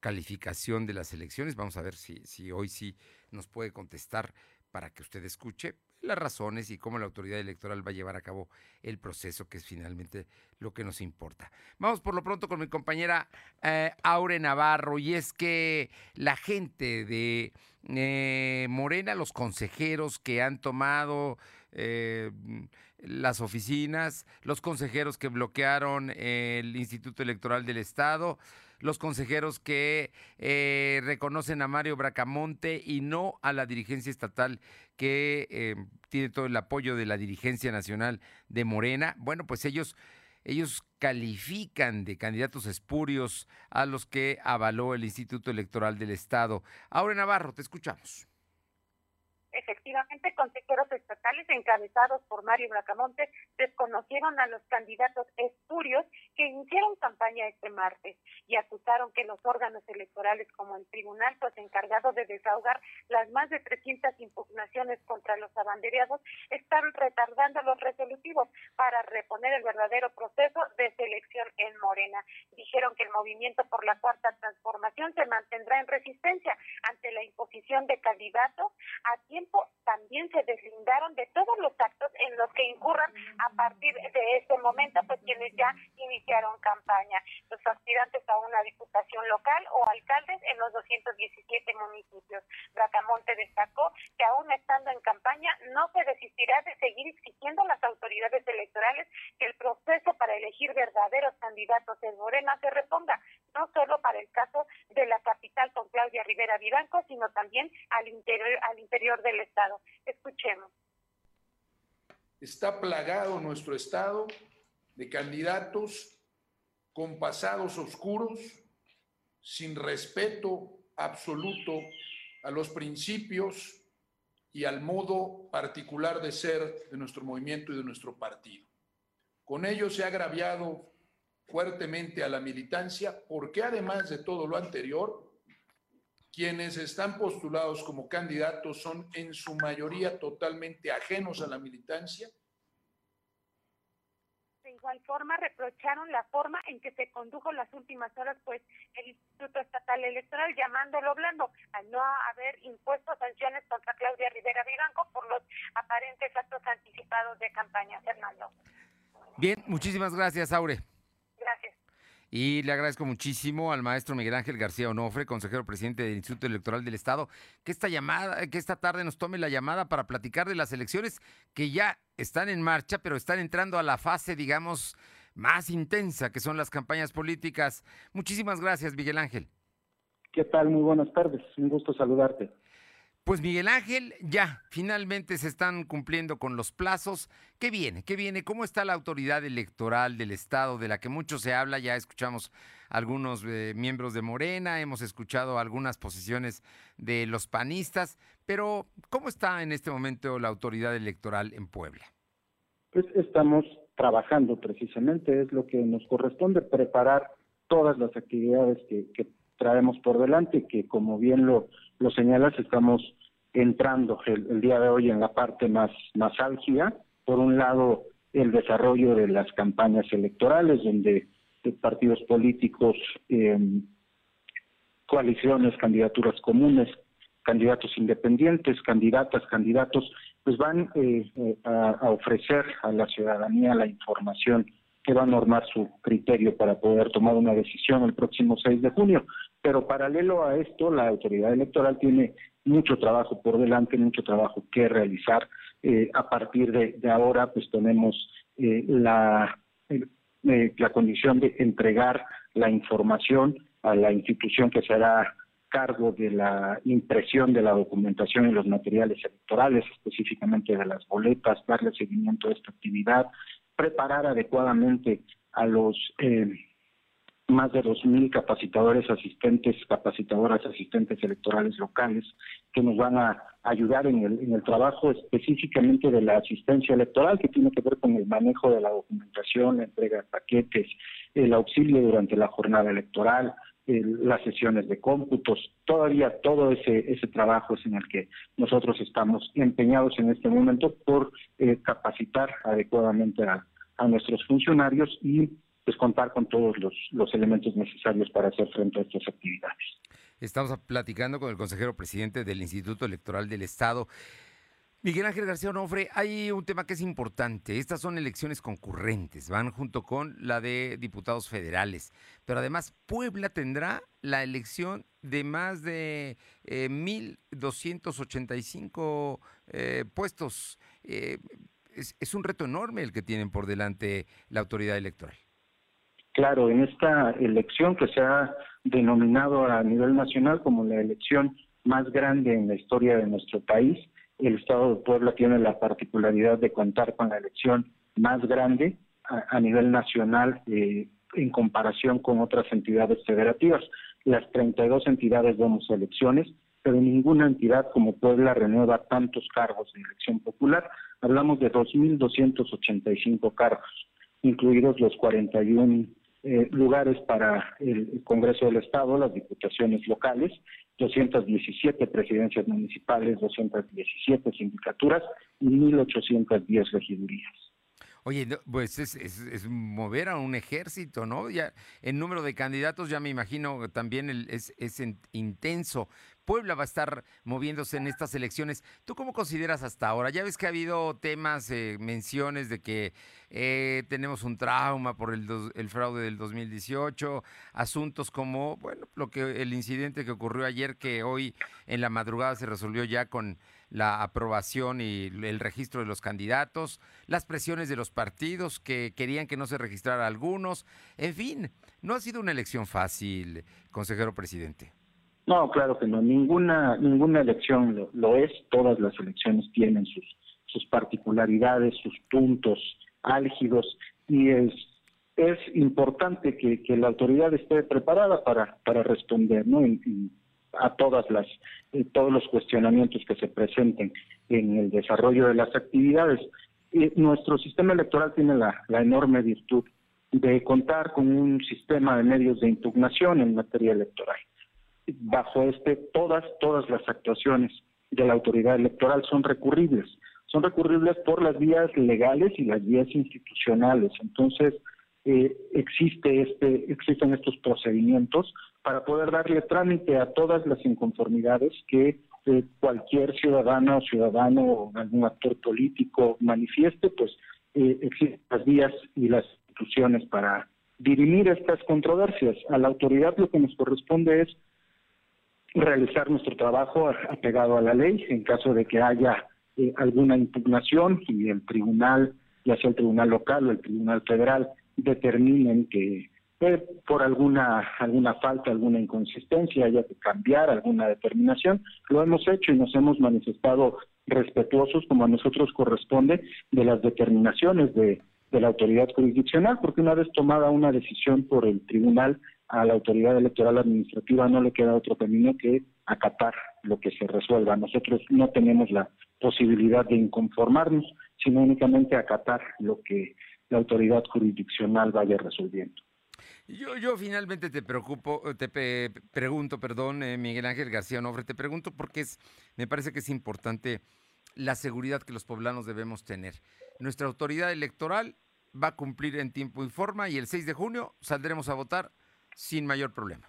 calificación de las elecciones. Vamos a ver si, si hoy sí nos puede contestar para que usted escuche las razones y cómo la autoridad electoral va a llevar a cabo el proceso, que es finalmente lo que nos importa. Vamos por lo pronto con mi compañera eh, Aure Navarro, y es que la gente de eh, Morena, los consejeros que han tomado eh, las oficinas, los consejeros que bloquearon el Instituto Electoral del Estado, los consejeros que eh, reconocen a Mario Bracamonte y no a la dirigencia estatal que eh, tiene todo el apoyo de la dirigencia nacional de Morena. Bueno, pues ellos ellos califican de candidatos espurios a los que avaló el Instituto Electoral del Estado. Aure Navarro, te escuchamos efectivamente consejeros estatales encabezados por Mario Bracamonte desconocieron a los candidatos espurios que iniciaron campaña este martes y acusaron que los órganos electorales como el tribunal pues encargado de desahogar las más de 300 impugnaciones contra los abandereados están retardando los resolutivos para reponer el verdadero proceso de selección en Morena. Dijeron que el movimiento por la cuarta transformación se mantendrá en resistencia ante la imposición de candidatos a tiempo también se deslindaron de todos los actos en los que incurran a partir de este momento, pues quienes ya iniciaron campaña. Los aspirantes a una diputación local o alcaldes en los 217 municipios. Bracamonte destacó que aún estando en campaña no se desistirá de seguir exigiendo a las autoridades electorales que el proceso para elegir verdaderos candidatos en Morena se reponga, no solo para el caso de la capital con Claudia Rivera Vivanco, sino también al interior, al interior del Estado. Escuchemos. está plagado nuestro estado de candidatos con pasados oscuros, sin respeto absoluto a los principios y al modo particular de ser de nuestro movimiento y de nuestro partido. Con ello se ha agraviado fuertemente a la militancia porque además de todo lo anterior, quienes están postulados como candidatos son en su mayoría totalmente ajenos a la militancia. Igual forma, reprocharon la forma en que se condujo las últimas horas, pues el Instituto Estatal Electoral, llamándolo blando, al no haber impuesto sanciones contra Claudia Rivera Vivanco por los aparentes actos anticipados de campaña. Fernando. Bien, muchísimas gracias, Aure. Y le agradezco muchísimo al maestro Miguel Ángel García Onofre, consejero presidente del Instituto Electoral del Estado, que esta llamada, que esta tarde nos tome la llamada para platicar de las elecciones que ya están en marcha, pero están entrando a la fase, digamos, más intensa, que son las campañas políticas. Muchísimas gracias, Miguel Ángel. ¿Qué tal? Muy buenas tardes. Un gusto saludarte. Pues Miguel Ángel, ya, finalmente se están cumpliendo con los plazos. ¿Qué viene? ¿Qué viene? ¿Cómo está la autoridad electoral del Estado de la que mucho se habla? Ya escuchamos algunos eh, miembros de Morena, hemos escuchado algunas posiciones de los panistas, pero ¿cómo está en este momento la autoridad electoral en Puebla? Pues estamos trabajando precisamente, es lo que nos corresponde, preparar todas las actividades que, que traemos por delante, que como bien lo lo señalas, estamos entrando el, día de hoy en la parte más, más álgida. Por un lado, el desarrollo de las campañas electorales, donde partidos políticos, em, coaliciones, candidaturas comunes, candidatos independientes, candidatas, candidatos, pues van eh, eh, a, ofrecer a la ciudadanía la información que va a normar su criterio para poder tomar una decisión el próximo 6 de junio. Pero paralelo a esto, la autoridad electoral tiene mucho trabajo por delante, mucho trabajo que realizar. Eh, a partir de, ahora, pues tenemos eh, la, eh, la condición de entregar la información a la institución que se hará cargo de la impresión de la documentación y los materiales electorales, específicamente de las boletas, darle seguimiento a esta actividad, preparar adecuadamente a los eh, más de 2.000 capacitadores, asistentes, capacitadoras, asistentes electorales locales que nos van a ayudar en el, en el trabajo específicamente de la asistencia electoral que tiene que ver con el manejo de la documentación, la entrega de paquetes, el auxilio durante la jornada electoral, las sesiones de cómputos, todavía todo ese, ese trabajo es en el que nosotros estamos empeñados en este momento por eh, capacitar adecuadamente a, nuestros funcionarios y pues contar con todos los, los elementos necesarios para hacer frente a estas actividades. Estamos platicando con el consejero presidente del Instituto Electoral del Estado. Miguel Ángel García Onofre, hay un tema que es importante. Estas son elecciones concurrentes, van junto con la de diputados federales. Pero además, Puebla tendrá la elección de más de 1.285 eh, puestos. Eh, es, es un reto enorme el que tienen por delante la autoridad electoral. Claro, en esta elección que se ha denominado a nivel nacional como la elección más grande en la historia de nuestro país, el Estado de Puebla tiene la particularidad de contar con la elección más grande a, nivel nacional eh, en comparación con otras entidades federativas. Las 32 entidades vemos elecciones, pero ninguna entidad como Puebla renueva tantos cargos de elección popular. Hablamos de 2.285 cargos, incluidos los 41 eh, lugares para el Congreso del Estado, las diputaciones locales, 217 presidencias municipales, 217 sindicaturas y 1.810 regidurías. Oye, pues es, mover a un ejército, ¿no? Ya el número de candidatos, ya me imagino también es, es intenso. Puebla va a estar moviéndose en estas elecciones. ¿Tú cómo consideras hasta ahora? Ya ves que ha habido temas, eh, menciones de que eh, tenemos un trauma por el, el, fraude del 2018, asuntos como, bueno, lo que el incidente que ocurrió ayer, que hoy en la madrugada se resolvió ya con la aprobación y el registro de los candidatos, las presiones de los partidos que querían que no se registrara algunos, en fin, no ha sido una elección fácil, consejero presidente. No, claro que no. Ninguna ninguna elección lo, es. Todas las elecciones tienen sus particularidades, sus puntos álgidos y es es importante que, la autoridad esté preparada para, para responder ¿no? a todas las eh, todos los cuestionamientos que se presenten en el desarrollo de las actividades. nuestro sistema electoral tiene la, la enorme virtud de contar con un sistema de medios de impugnación en materia electoral. Bajo este, todas, todas las actuaciones de la autoridad electoral son recurribles. Son recurribles por las vías legales y las vías institucionales. Entonces, eh, existe este, existen estos procedimientos para poder darle trámite a todas las inconformidades que eh, cualquier ciudadana o ciudadano o algún actor político manifieste, pues eh, existen las vías y las instituciones para dirimir estas controversias. A la autoridad lo que nos corresponde es realizar nuestro trabajo apegado a la ley en caso de que haya alguna impugnación y el tribunal, ya sea el tribunal local o el tribunal federal, determinen que eh, por alguna alguna falta, alguna inconsistencia haya que cambiar alguna determinación, lo hemos hecho y nos hemos manifestado respetuosos como a nosotros corresponde de las determinaciones de, de la autoridad jurisdiccional, porque una vez tomada una decisión por el tribunal a la autoridad electoral administrativa no le queda otro camino que acatar lo que se resuelva. Nosotros no tenemos la posibilidad de inconformarnos, sino únicamente acatar lo que la autoridad jurisdiccional vaya resolviendo. Yo, yo finalmente te preocupo, te pregunto, perdón, eh, Miguel Ángel García Nofre, te pregunto porque es, me parece que es importante la seguridad que los poblanos debemos tener. Nuestra autoridad electoral va a cumplir en tiempo y forma y el 6 de junio saldremos a votar sin mayor problema.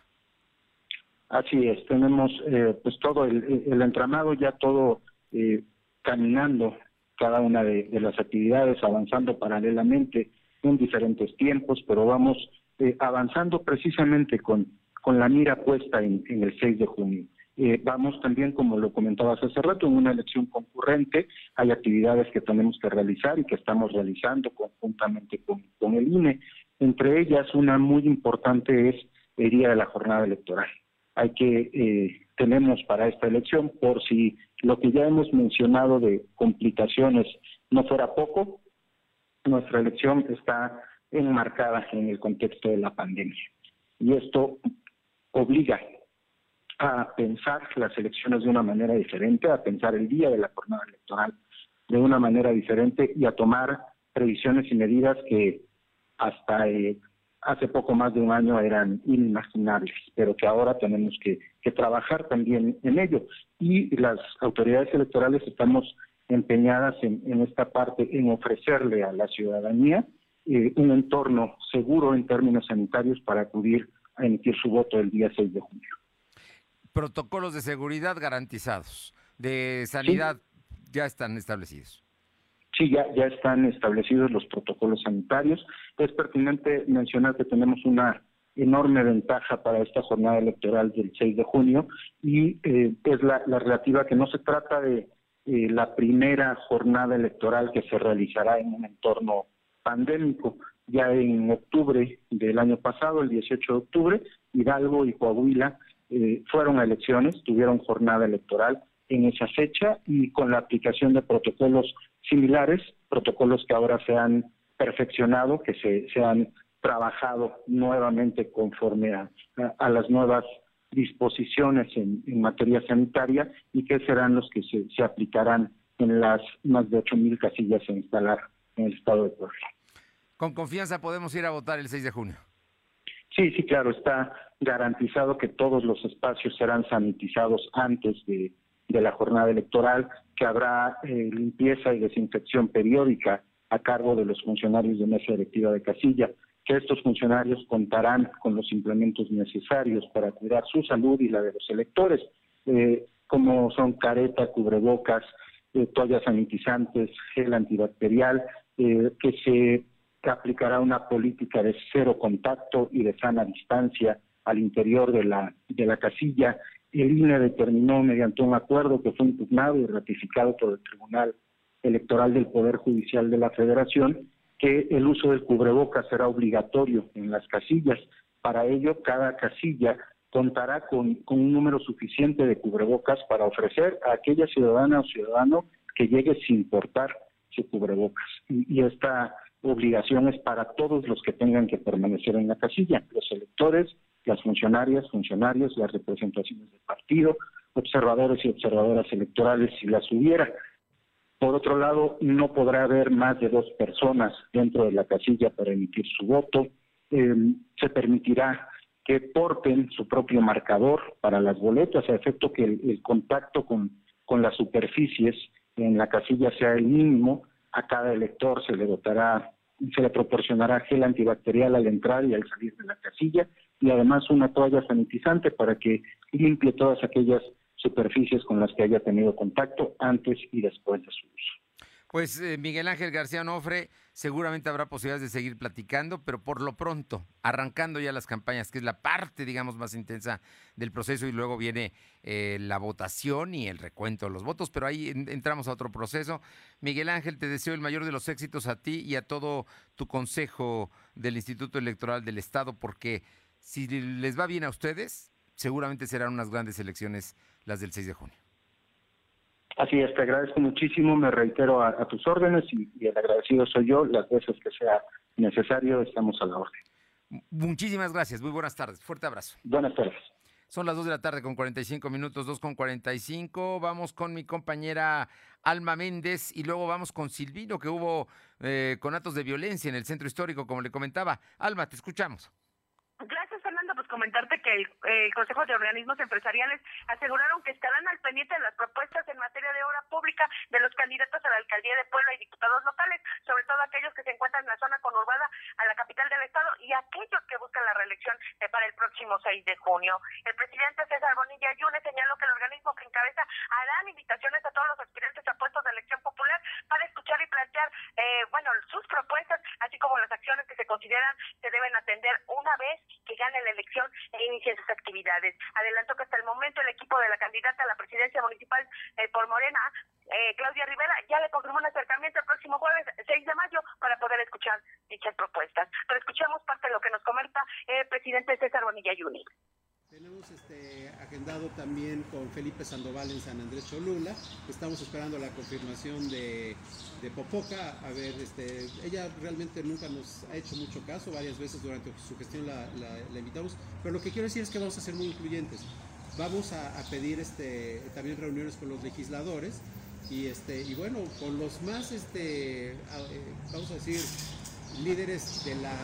Así es, tenemos eh, pues todo el, entramado ya todo eh, caminando cada una de, las actividades, avanzando paralelamente en diferentes tiempos, pero vamos eh, avanzando precisamente con, con la mira puesta en, el 6 de junio. Eh, vamos también, como lo comentabas hace rato, en una elección concurrente. Hay actividades que tenemos que realizar y que estamos realizando conjuntamente con, con el INE. Entre ellas, una muy importante es el día de la jornada electoral. Hay que eh, tenemos para esta elección, por si lo que ya hemos mencionado de complicaciones no fuera poco, nuestra elección está enmarcada en el contexto de la pandemia. Y esto obliga a pensar las elecciones de una manera diferente, a pensar el día de la jornada electoral de una manera diferente y a tomar previsiones y medidas que hasta eh, hace poco más de un año eran inimaginables, pero que ahora tenemos que, trabajar también en ello. Y las autoridades electorales estamos empeñadas en, esta parte, en ofrecerle a la ciudadanía eh, un entorno seguro en términos sanitarios para acudir a emitir su voto el día 6 de junio. Protocolos de seguridad garantizados, de sanidad ya están establecidos. Sí, ya, ya están establecidos los protocolos sanitarios. Es pertinente mencionar que tenemos una enorme ventaja para esta jornada electoral del 6 de junio y eh, es la, relativa que no se trata de eh, la primera jornada electoral que se realizará en un entorno pandémico. Ya en octubre del año pasado, el 18 de octubre, Hidalgo y Coahuila eh, fueron a elecciones, tuvieron jornada electoral en esa fecha y con la aplicación de protocolos similares, protocolos que ahora se han perfeccionado, que se, se han trabajado nuevamente conforme a, a, las nuevas disposiciones en, materia sanitaria y que serán los que se, se aplicarán en las más de 8.000 casillas a instalar en el estado de Puebla. ¿Con confianza podemos ir a votar el 6 de junio? Sí, sí, claro, está garantizado que todos los espacios serán sanitizados antes de, de la jornada electoral, que habrá eh, limpieza y desinfección periódica a cargo de los funcionarios de mesa directiva de casilla, que estos funcionarios contarán con los implementos necesarios para cuidar su salud y la de los electores, eh, como son careta, cubrebocas, eh, toallas sanitizantes, gel antibacterial, que se aplicará una política de cero contacto y de sana distancia al interior de la, de la casilla el INE determinó mediante un acuerdo que fue impugnado y ratificado por el Tribunal Electoral del Poder Judicial de la Federación que el uso del cubrebocas será obligatorio en las casillas. Para ello, cada casilla contará con, un número suficiente de cubrebocas para ofrecer a aquella ciudadana o ciudadano que llegue sin portar su cubrebocas. Y, esta obligación es para todos los que tengan que permanecer en la casilla, los electores, las funcionarias, funcionarios, las representaciones del partido, observadores y observadoras electorales si las hubiera. Por otro lado, no podrá haber más de dos personas dentro de la casilla para emitir su voto. Em, se permitirá que porten su propio marcador para las boletas, a efecto que el, contacto con, con las superficies en la casilla sea el mínimo. A cada elector se le dotará, se le proporcionará gel antibacterial al entrar y al salir de la casilla y además una toalla sanitizante para que limpie todas aquellas superficies con las que haya tenido contacto antes y después de su uso. Pues eh, Miguel Ángel García Nofre, seguramente habrá posibilidades de seguir platicando, pero por lo pronto, arrancando ya las campañas, que es la parte, digamos, más intensa del proceso, y luego viene eh, la votación y el recuento de los votos, pero ahí entramos a otro proceso. Miguel Ángel, te deseo el mayor de los éxitos a ti y a todo tu consejo del Instituto Electoral del Estado, porque si les va bien a ustedes, seguramente serán unas grandes elecciones las del 6 de junio. Así es, te agradezco muchísimo, me reitero a, tus órdenes y, el agradecido soy yo, las veces que sea necesario estamos a la orden. Muchísimas gracias, muy buenas tardes, fuerte abrazo. Buenas tardes. Son las 2 de la tarde con 45 minutos, 2 con 45. Vamos con mi compañera Alma Méndez y luego vamos con Silvino, que hubo eh, con actos de violencia en el centro histórico, como le comentaba. Alma, te escuchamos comentarte que el, Consejo de Organismos Empresariales aseguraron que estarán al pendiente de las propuestas en materia de obra pública de los candidatos a la alcaldía de Puebla y diputados locales, sobre todo aquellos que se encuentran en la zona conurbada a la capital del estado y aquellos que buscan la reelección para el próximo 6 de junio. El presidente César Bonilla Yune señaló que el organismo que encabeza harán invitaciones a todos los aspirantes a puestos de elección popular para escuchar y plantear, eh, bueno, sus propuestas, así como las acciones que se consideran se deben atender una vez que gane la elección e inicie sus actividades. Adelanto que hasta el momento el equipo de la candidata a la presidencia municipal eh, por Morena, eh, Claudia Rivera, ya le confirmó un acercamiento el próximo jueves 6 de mayo para poder escuchar dichas propuestas. Pero escuchemos parte de lo que nos comenta el presidente César Bonilla Yuni. Tenemos este, agendado también con Felipe Sandoval en San Andrés Cholula. Estamos esperando la confirmación de, Popoca. A ver, este, ella realmente nunca nos ha hecho mucho caso. Varias veces durante su gestión la, invitamos. Pero lo que quiero decir es que vamos a ser muy incluyentes. Vamos a, pedir este, también reuniones con los legisladores y, bueno, con los más, eh, vamos a decir, líderes de la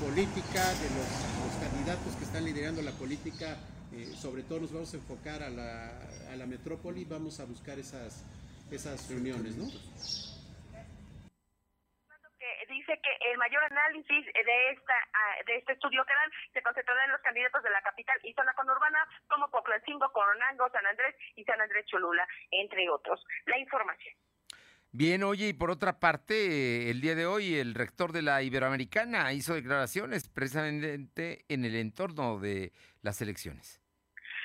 política, de los, candidatos que están liderando la política, eh, sobre todo nos vamos a enfocar a la, a la metrópoli, vamos a buscar esas, esas reuniones, ¿no? dice que el mayor análisis de esta ah, de este estudio que dan se concentrará en los candidatos de la capital y zona conurbana como Poclancingo, Coronango, San Andrés y San Andrés Cholula, entre otros. La información. Bien, oye, y por otra parte, el día de hoy el rector de la Iberoamericana hizo declaraciones precisamente en el entorno de las elecciones.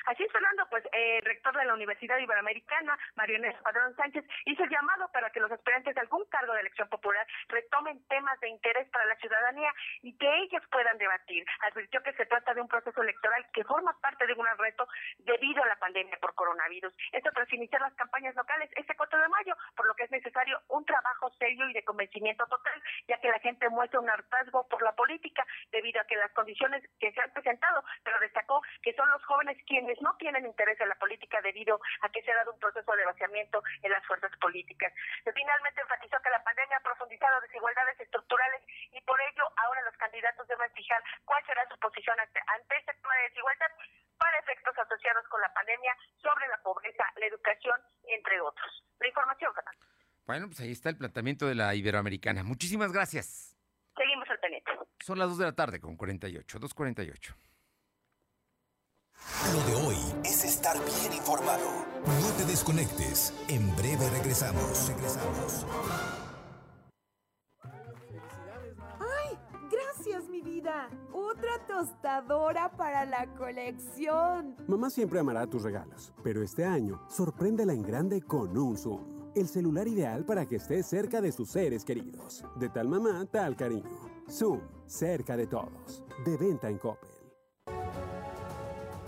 Así es, Fernando, pues el rector de la Universidad Iberoamericana, Mario Padrón Sánchez, hizo el llamado para que los aspirantes de algún cargo de elección popular retomen temas de interés para la ciudadanía y que ellos puedan debatir. Advirtió que se trata de un proceso electoral que forma parte de un reto debido a la pandemia por coronavirus. Esto tras iniciar las campañas locales este 4 de mayo, por lo que es necesario un trabajo serio y de convencimiento total, ya que la gente muestra un hartazgo por la política debido a que las condiciones que se han presentado, pero destacó que son los jóvenes quienes no tienen interés en la política debido a que se ha dado un proceso de vaciamiento en las fuerzas políticas. Finalmente enfatizó que la pandemia ha profundizado desigualdades estructurales y por ello ahora los candidatos deben fijar cuál será su posición ante, este tema de desigualdad para efectos asociados con la pandemia sobre la pobreza, la educación, entre otros. La información, Fernando. Bueno, pues ahí está el planteamiento de la Iberoamericana. Muchísimas gracias. Seguimos al pendiente. Son las 2 de la tarde con 48, 2.48. Lo de hoy es estar bien informado. No te desconectes. En breve regresamos. Regresamos. ¡Ay! Gracias, mi vida. Otra tostadora para la colección. Mamá siempre amará tus regalos, pero este año sorpréndela en grande con un Zoom. El celular ideal para que estés cerca de sus seres queridos. De tal mamá, tal cariño. Zoom, cerca de todos. De venta en Coppel.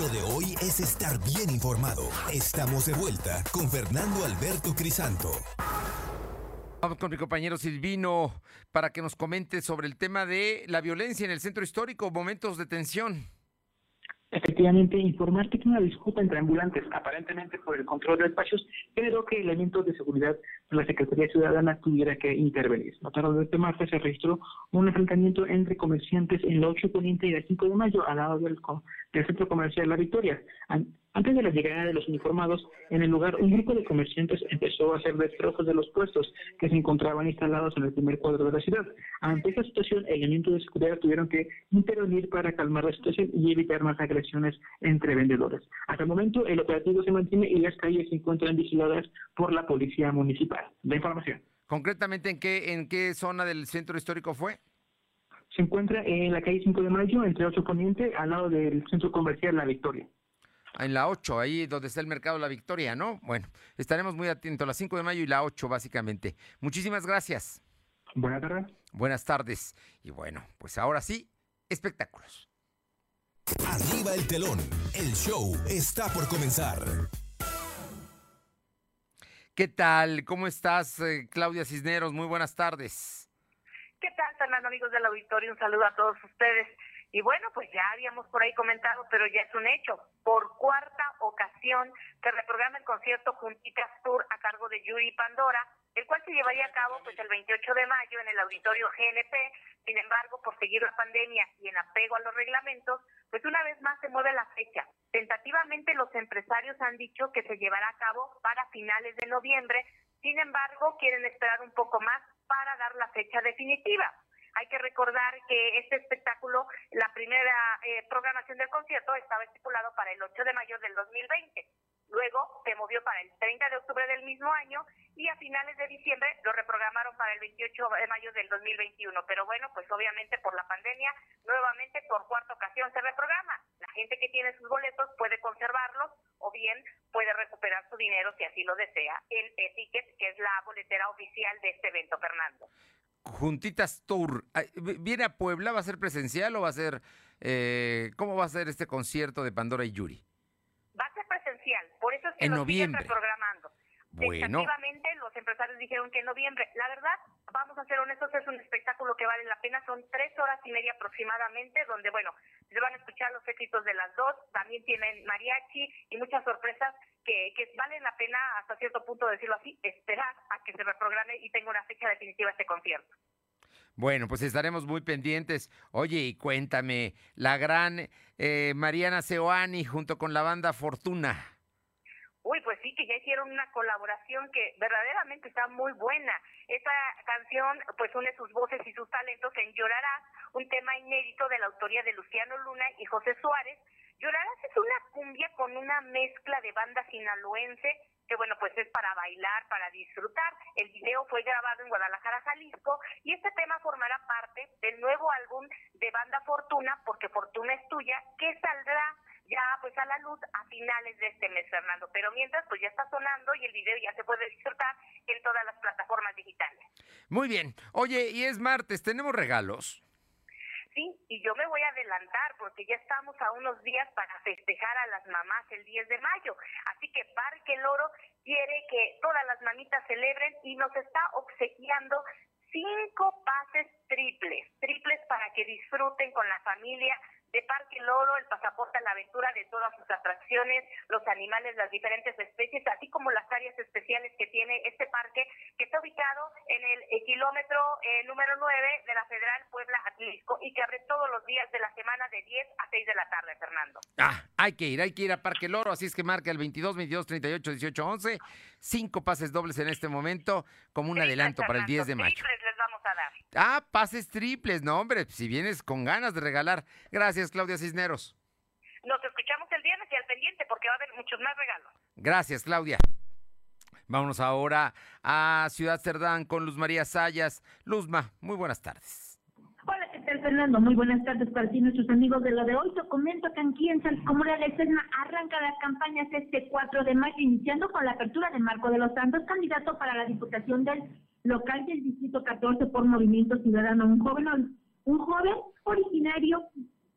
Lo de hoy es estar bien informado. Estamos de vuelta con Fernando Alberto Crisanto. Vamos con mi compañero Silvino para que nos comente sobre el tema de la violencia en el centro histórico, momentos de tensión. Efectivamente, informarte que una disputa entre ambulantes, aparentemente por el control de espacios, generó que elementos de seguridad de la Secretaría Ciudadana tuviera que intervenir. La tarde de este martes se registró un enfrentamiento entre comerciantes en la 8 Poniente y el 5 de mayo al lado del, del centro comercial La Victoria. Antes de la llegada de los uniformados, en el lugar un grupo de comerciantes empezó a hacer destrozos de los puestos que se encontraban instalados en el primer cuadro de la ciudad. Ante esta situación, elementos de seguridad tuvieron que intervenir para calmar la situación y evitar más agresiones entre vendedores. Hasta el momento, el operativo se mantiene y las calles se encuentran vigiladas por la policía municipal. La información. ¿Concretamente en qué, en qué zona del centro histórico fue? Se encuentra en la calle 5 de Mayo, entre 8 Poniente, al lado del centro comercial La Victoria. En la 8, ahí donde está el mercado La Victoria, ¿no? Bueno, estaremos muy atentos, la 5 de mayo y la 8, básicamente. Muchísimas gracias. Buenas tardes. Buenas tardes. Y bueno, pues ahora sí, espectáculos. Arriba el telón, el show está por comenzar. ¿Qué tal? ¿Cómo estás, eh, Claudia Cisneros? Muy buenas tardes. ¿Qué tal, Fernando, amigos del auditorio? Un saludo a todos ustedes. Y bueno, pues ya habíamos por ahí comentado, pero ya es un hecho. Por cuarta ocasión se reprograma el concierto Juntitas Tour a cargo de Yuri Pandora, el cual se llevaría a cabo pues el 28 de mayo en el auditorio GNP. Sin embargo, por seguir la pandemia y en apego a los reglamentos, pues una vez más se mueve la fecha. Tentativamente los empresarios han dicho que se llevará a cabo para finales de noviembre. Sin embargo, quieren esperar un poco más para dar la fecha definitiva. Hay que recordar que este espectáculo, la primera eh, programación del concierto estaba estipulado para el 8 de mayo del 2020. Luego se movió para el 30 de octubre del mismo año y a finales de diciembre lo reprogramaron para el 28 de mayo del 2021. Pero bueno, pues obviamente por la pandemia, nuevamente por cuarta ocasión se reprograma. La gente que tiene sus boletos puede conservarlos o bien puede recuperar su dinero si así lo desea en Etiquet, que es la boletera oficial de este evento, Fernando. Juntitas Tour. ¿Viene a Puebla? ¿Va a ser presencial o va a ser... Eh, ¿Cómo va a ser este concierto de Pandora y Yuri? Va a ser presencial, por eso es que en lo noviembre. siguen reprogramando. Bueno. Efectivamente, los empresarios dijeron que en noviembre. La verdad, vamos a ser honestos, es un espectáculo que vale la pena. Son tres horas y media aproximadamente, donde, bueno, se van a escuchar los éxitos de las dos. También tienen mariachi y muchas sorpresas que, que valen la pena, hasta cierto punto, decirlo así, esperar a que se reprograme y tenga una fecha definitiva este concierto. Bueno, pues estaremos muy pendientes. Oye, y cuéntame, la gran eh, Mariana Seoani junto con la banda Fortuna. Uy, pues sí, que ya hicieron una colaboración que verdaderamente está muy buena. Esa canción pues une sus voces y sus talentos en Llorarás, un tema inédito de la autoría de Luciano Luna y José Suárez. Llorarás es una cumbia con una mezcla de banda sinaloense que bueno, pues es para bailar, para disfrutar. El video fue grabado en Guadalajara, Jalisco, y este tema formará parte del nuevo álbum de Banda Fortuna, porque Fortuna es tuya, que saldrá ya pues a la luz a finales de este mes, Fernando. Pero mientras, pues ya está sonando y el video ya se puede disfrutar en todas las plataformas digitales. Muy bien. Oye, y es martes, ¿tenemos regalos? Sí, y yo me voy a adelantar porque ya estamos a unos días para festejar a las mamás el 10 de mayo. Así que Parque Loro quiere que todas las mamitas celebren y nos está obsequiando cinco pases triples, triples para que disfruten con la familia de Parque Loro, el pasaporte a la aventura de todas sus atracciones, los animales, las diferentes especies, así como las áreas especiales que tiene este parque, que está ubicado en el kilómetro eh, número 9 de la Federal Puebla Atlisco y que abre todos los días de la semana de 10 a 6 de la tarde, Fernando. Ah, hay que ir, hay que ir a Parque Loro, así es que marca el 22, 22, 38, 18, 11. Cinco pases dobles en este momento, como un adelanto para el 10 de mayo. Triples les vamos a dar. Ah, pases triples, no, hombre, si vienes con ganas de regalar. Gracias, Claudia Cisneros. Nos escuchamos el viernes y al pendiente porque va a haber muchos más regalos. Gracias, Claudia. Vámonos ahora a Ciudad Cerdán con Luz María Sayas. Luzma, muy buenas tardes. Hola, ¿qué tal, Fernando? Muy buenas tardes para ti, nuestros amigos de lo de hoy. Te comento que aquí en San Comunidad de Sesma arranca las campañas este 4 de mayo, iniciando con la apertura de Marco de los Santos, candidato para la diputación del local del Distrito 14 por Movimiento Ciudadano. Un joven, un joven originario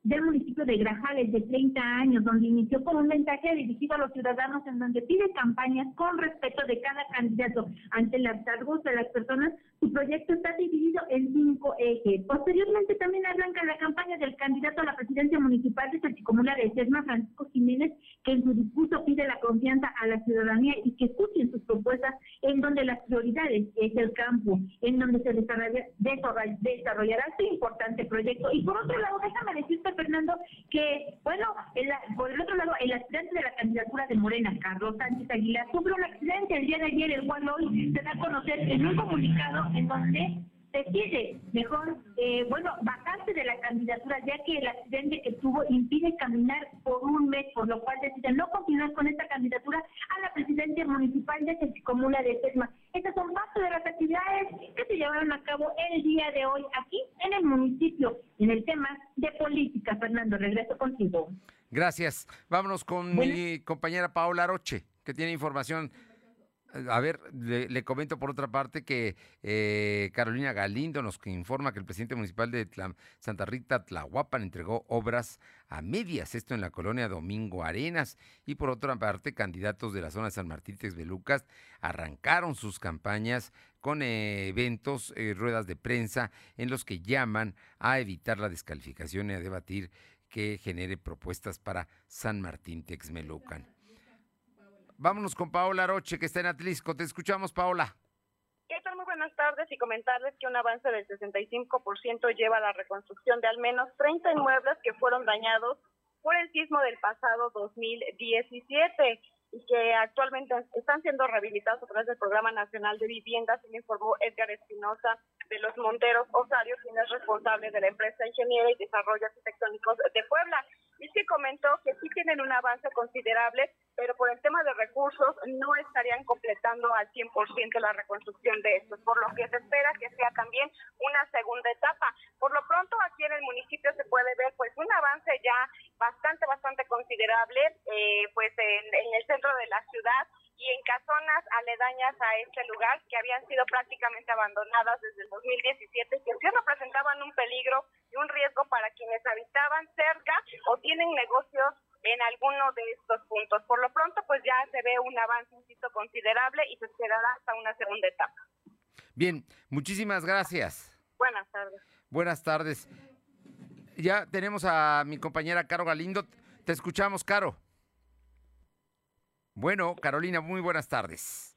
del municipio de Grajales de 30 años, donde inició con un mensaje dirigido a los ciudadanos en donde pide campañas con respeto de cada candidato ante el hartazgo de las personas. Su proyecto está dividido en cinco ejes. Posteriormente también arranca la campaña del candidato a la presidencia municipal de Xochicomula de Sesma, Francisco Jiménez, que en su discurso pide la confianza a la ciudadanía y que escuchen sus propuestas en donde las prioridades es el campo, en donde se desarrolla, desarroll- desarrollará este importante proyecto. Y por otro lado, déjame decirte, Fernando, que, bueno, el- por el otro lado, el aspirante de la candidatura de Morena, Carlos Sánchez Aguilar, sufre un accidente el día de ayer, el cual hoy se da a conocer en un comunicado en donde decide mejor, eh, bueno, bajarse de la candidatura, ya que el accidente que tuvo impide caminar por un mes, por lo cual decide no continuar con esta candidatura a la presidencia municipal de Comuna de Sesma. Estas son parte de las actividades que se llevaron a cabo el día de hoy aquí en el municipio, en el tema de política. Fernando, regreso contigo. Gracias. Vámonos con mi compañera Paola Roche, que tiene información. A ver, le, comento por otra parte que eh, Carolina Galindo nos informa que el presidente municipal de Santa Rita Tlahuapan entregó obras a medias, esto en la colonia Domingo Arenas. Y por otra parte, candidatos de la zona de San Martín Texbelucas arrancaron sus campañas con eh, eventos, eh, ruedas de prensa, en los que llaman a evitar la descalificación y a debatir que genere propuestas para San Martín Texmelucan. Vámonos con Paola Roche, que está en Atlisco. Te escuchamos, Paola. ¿Qué tal? Muy buenas tardes y comentarles que un avance del 65% lleva a la reconstrucción de al menos 30 inmuebles que fueron dañados por el sismo del pasado 2017 y que actualmente están siendo rehabilitados a través del Programa Nacional de Viviendas, me informó Edgar Espinosa de los Monteros Osario, quien es responsable de la empresa ingeniera y desarrollo arquitectónicos de Puebla. Y sí comentó que sí tienen un avance considerable, pero por el tema de recursos no estarían completando al 100% la reconstrucción de estos, por lo que se espera que sea también una segunda etapa. Por lo pronto aquí en el municipio se puede ver pues un avance ya bastante, bastante considerable, eh, pues en, en el centro de la ciudad y en casonas aledañas a este lugar que habían sido prácticamente abandonadas desde el 2017 y que sí representaban un peligro y un riesgo para quienes habitaban cerca o tienen negocios en alguno de estos puntos. Por lo pronto, pues ya se ve un avance, insisto, considerable y se esperará hasta una segunda etapa. Bien, muchísimas gracias. Buenas tardes. Buenas tardes. Ya tenemos a mi compañera Caro Galindo. Te escuchamos, Caro. Bueno, Carolina, muy buenas tardes.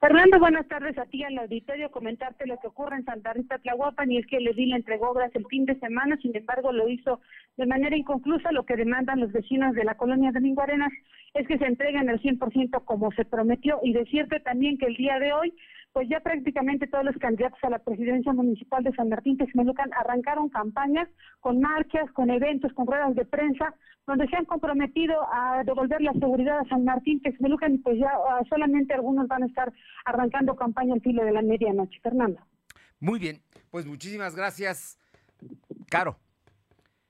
Fernando, buenas tardes a ti al auditorio. Comentarte lo que ocurre en Santa Rita Tlahuapan y es que el edil entregó obras el fin de semana, sin embargo lo hizo de manera inconclusa. Lo que demandan los vecinos de la colonia Domingo Arenas es que se entreguen el 100% como se prometió y decirte también que el día de hoy pues ya prácticamente todos los candidatos a la presidencia municipal de San Martín Texmelucan arrancaron campañas con marchas, con eventos, con ruedas de prensa, donde se han comprometido a devolver la seguridad a San Martín Texmelucan y pues ya ah, solamente algunos van a estar arrancando campaña al filo de la medianoche. Fernando. Muy bien, pues muchísimas gracias, Caro.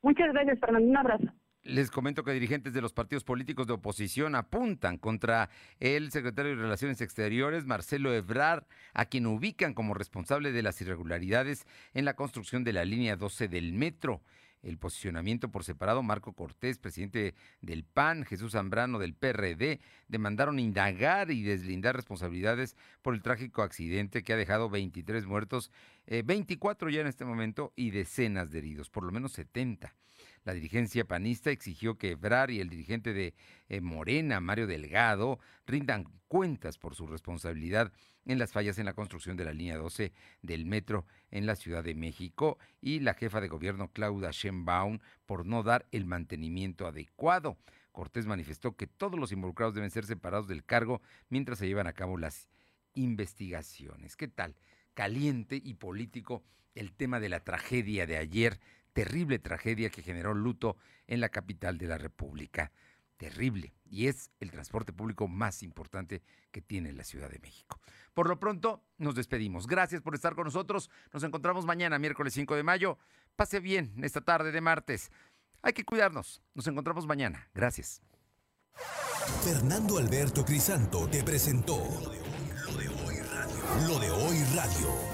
Muchas gracias, Fernando. Un abrazo. Les comento que dirigentes de los partidos políticos de oposición apuntan contra el secretario de Relaciones Exteriores, Marcelo Ebrard, a quien ubican como responsable de las irregularidades en la construcción de la línea 12 del metro. El posicionamiento por separado, Marco Cortés, presidente del PAN, Jesús Zambrano del PRD, demandaron indagar y deslindar responsabilidades por el trágico accidente que ha dejado 23 muertos, eh, 24 ya en este momento y decenas de heridos, por lo menos 70. La dirigencia panista exigió que Ebrar y el dirigente de eh, Morena, Mario Delgado, rindan cuentas por su responsabilidad en las fallas en la construcción de la línea 12 del metro en la Ciudad de México y la jefa de gobierno Claudia Sheinbaum por no dar el mantenimiento adecuado. Cortés manifestó que todos los involucrados deben ser separados del cargo mientras se llevan a cabo las investigaciones. ¿Qué tal? Caliente y político el tema de la tragedia de ayer, terrible tragedia que generó luto en la capital de la República. Terrible. Y es el transporte público más importante que tiene la Ciudad de México. Por lo pronto, nos despedimos. Gracias por estar con nosotros. Nos encontramos mañana, miércoles 5 de mayo. Pase bien esta tarde de martes. Hay que cuidarnos. Nos encontramos mañana. Gracias. Fernando Alberto Crisanto te presentó Lo de hoy radio. Lo de hoy radio.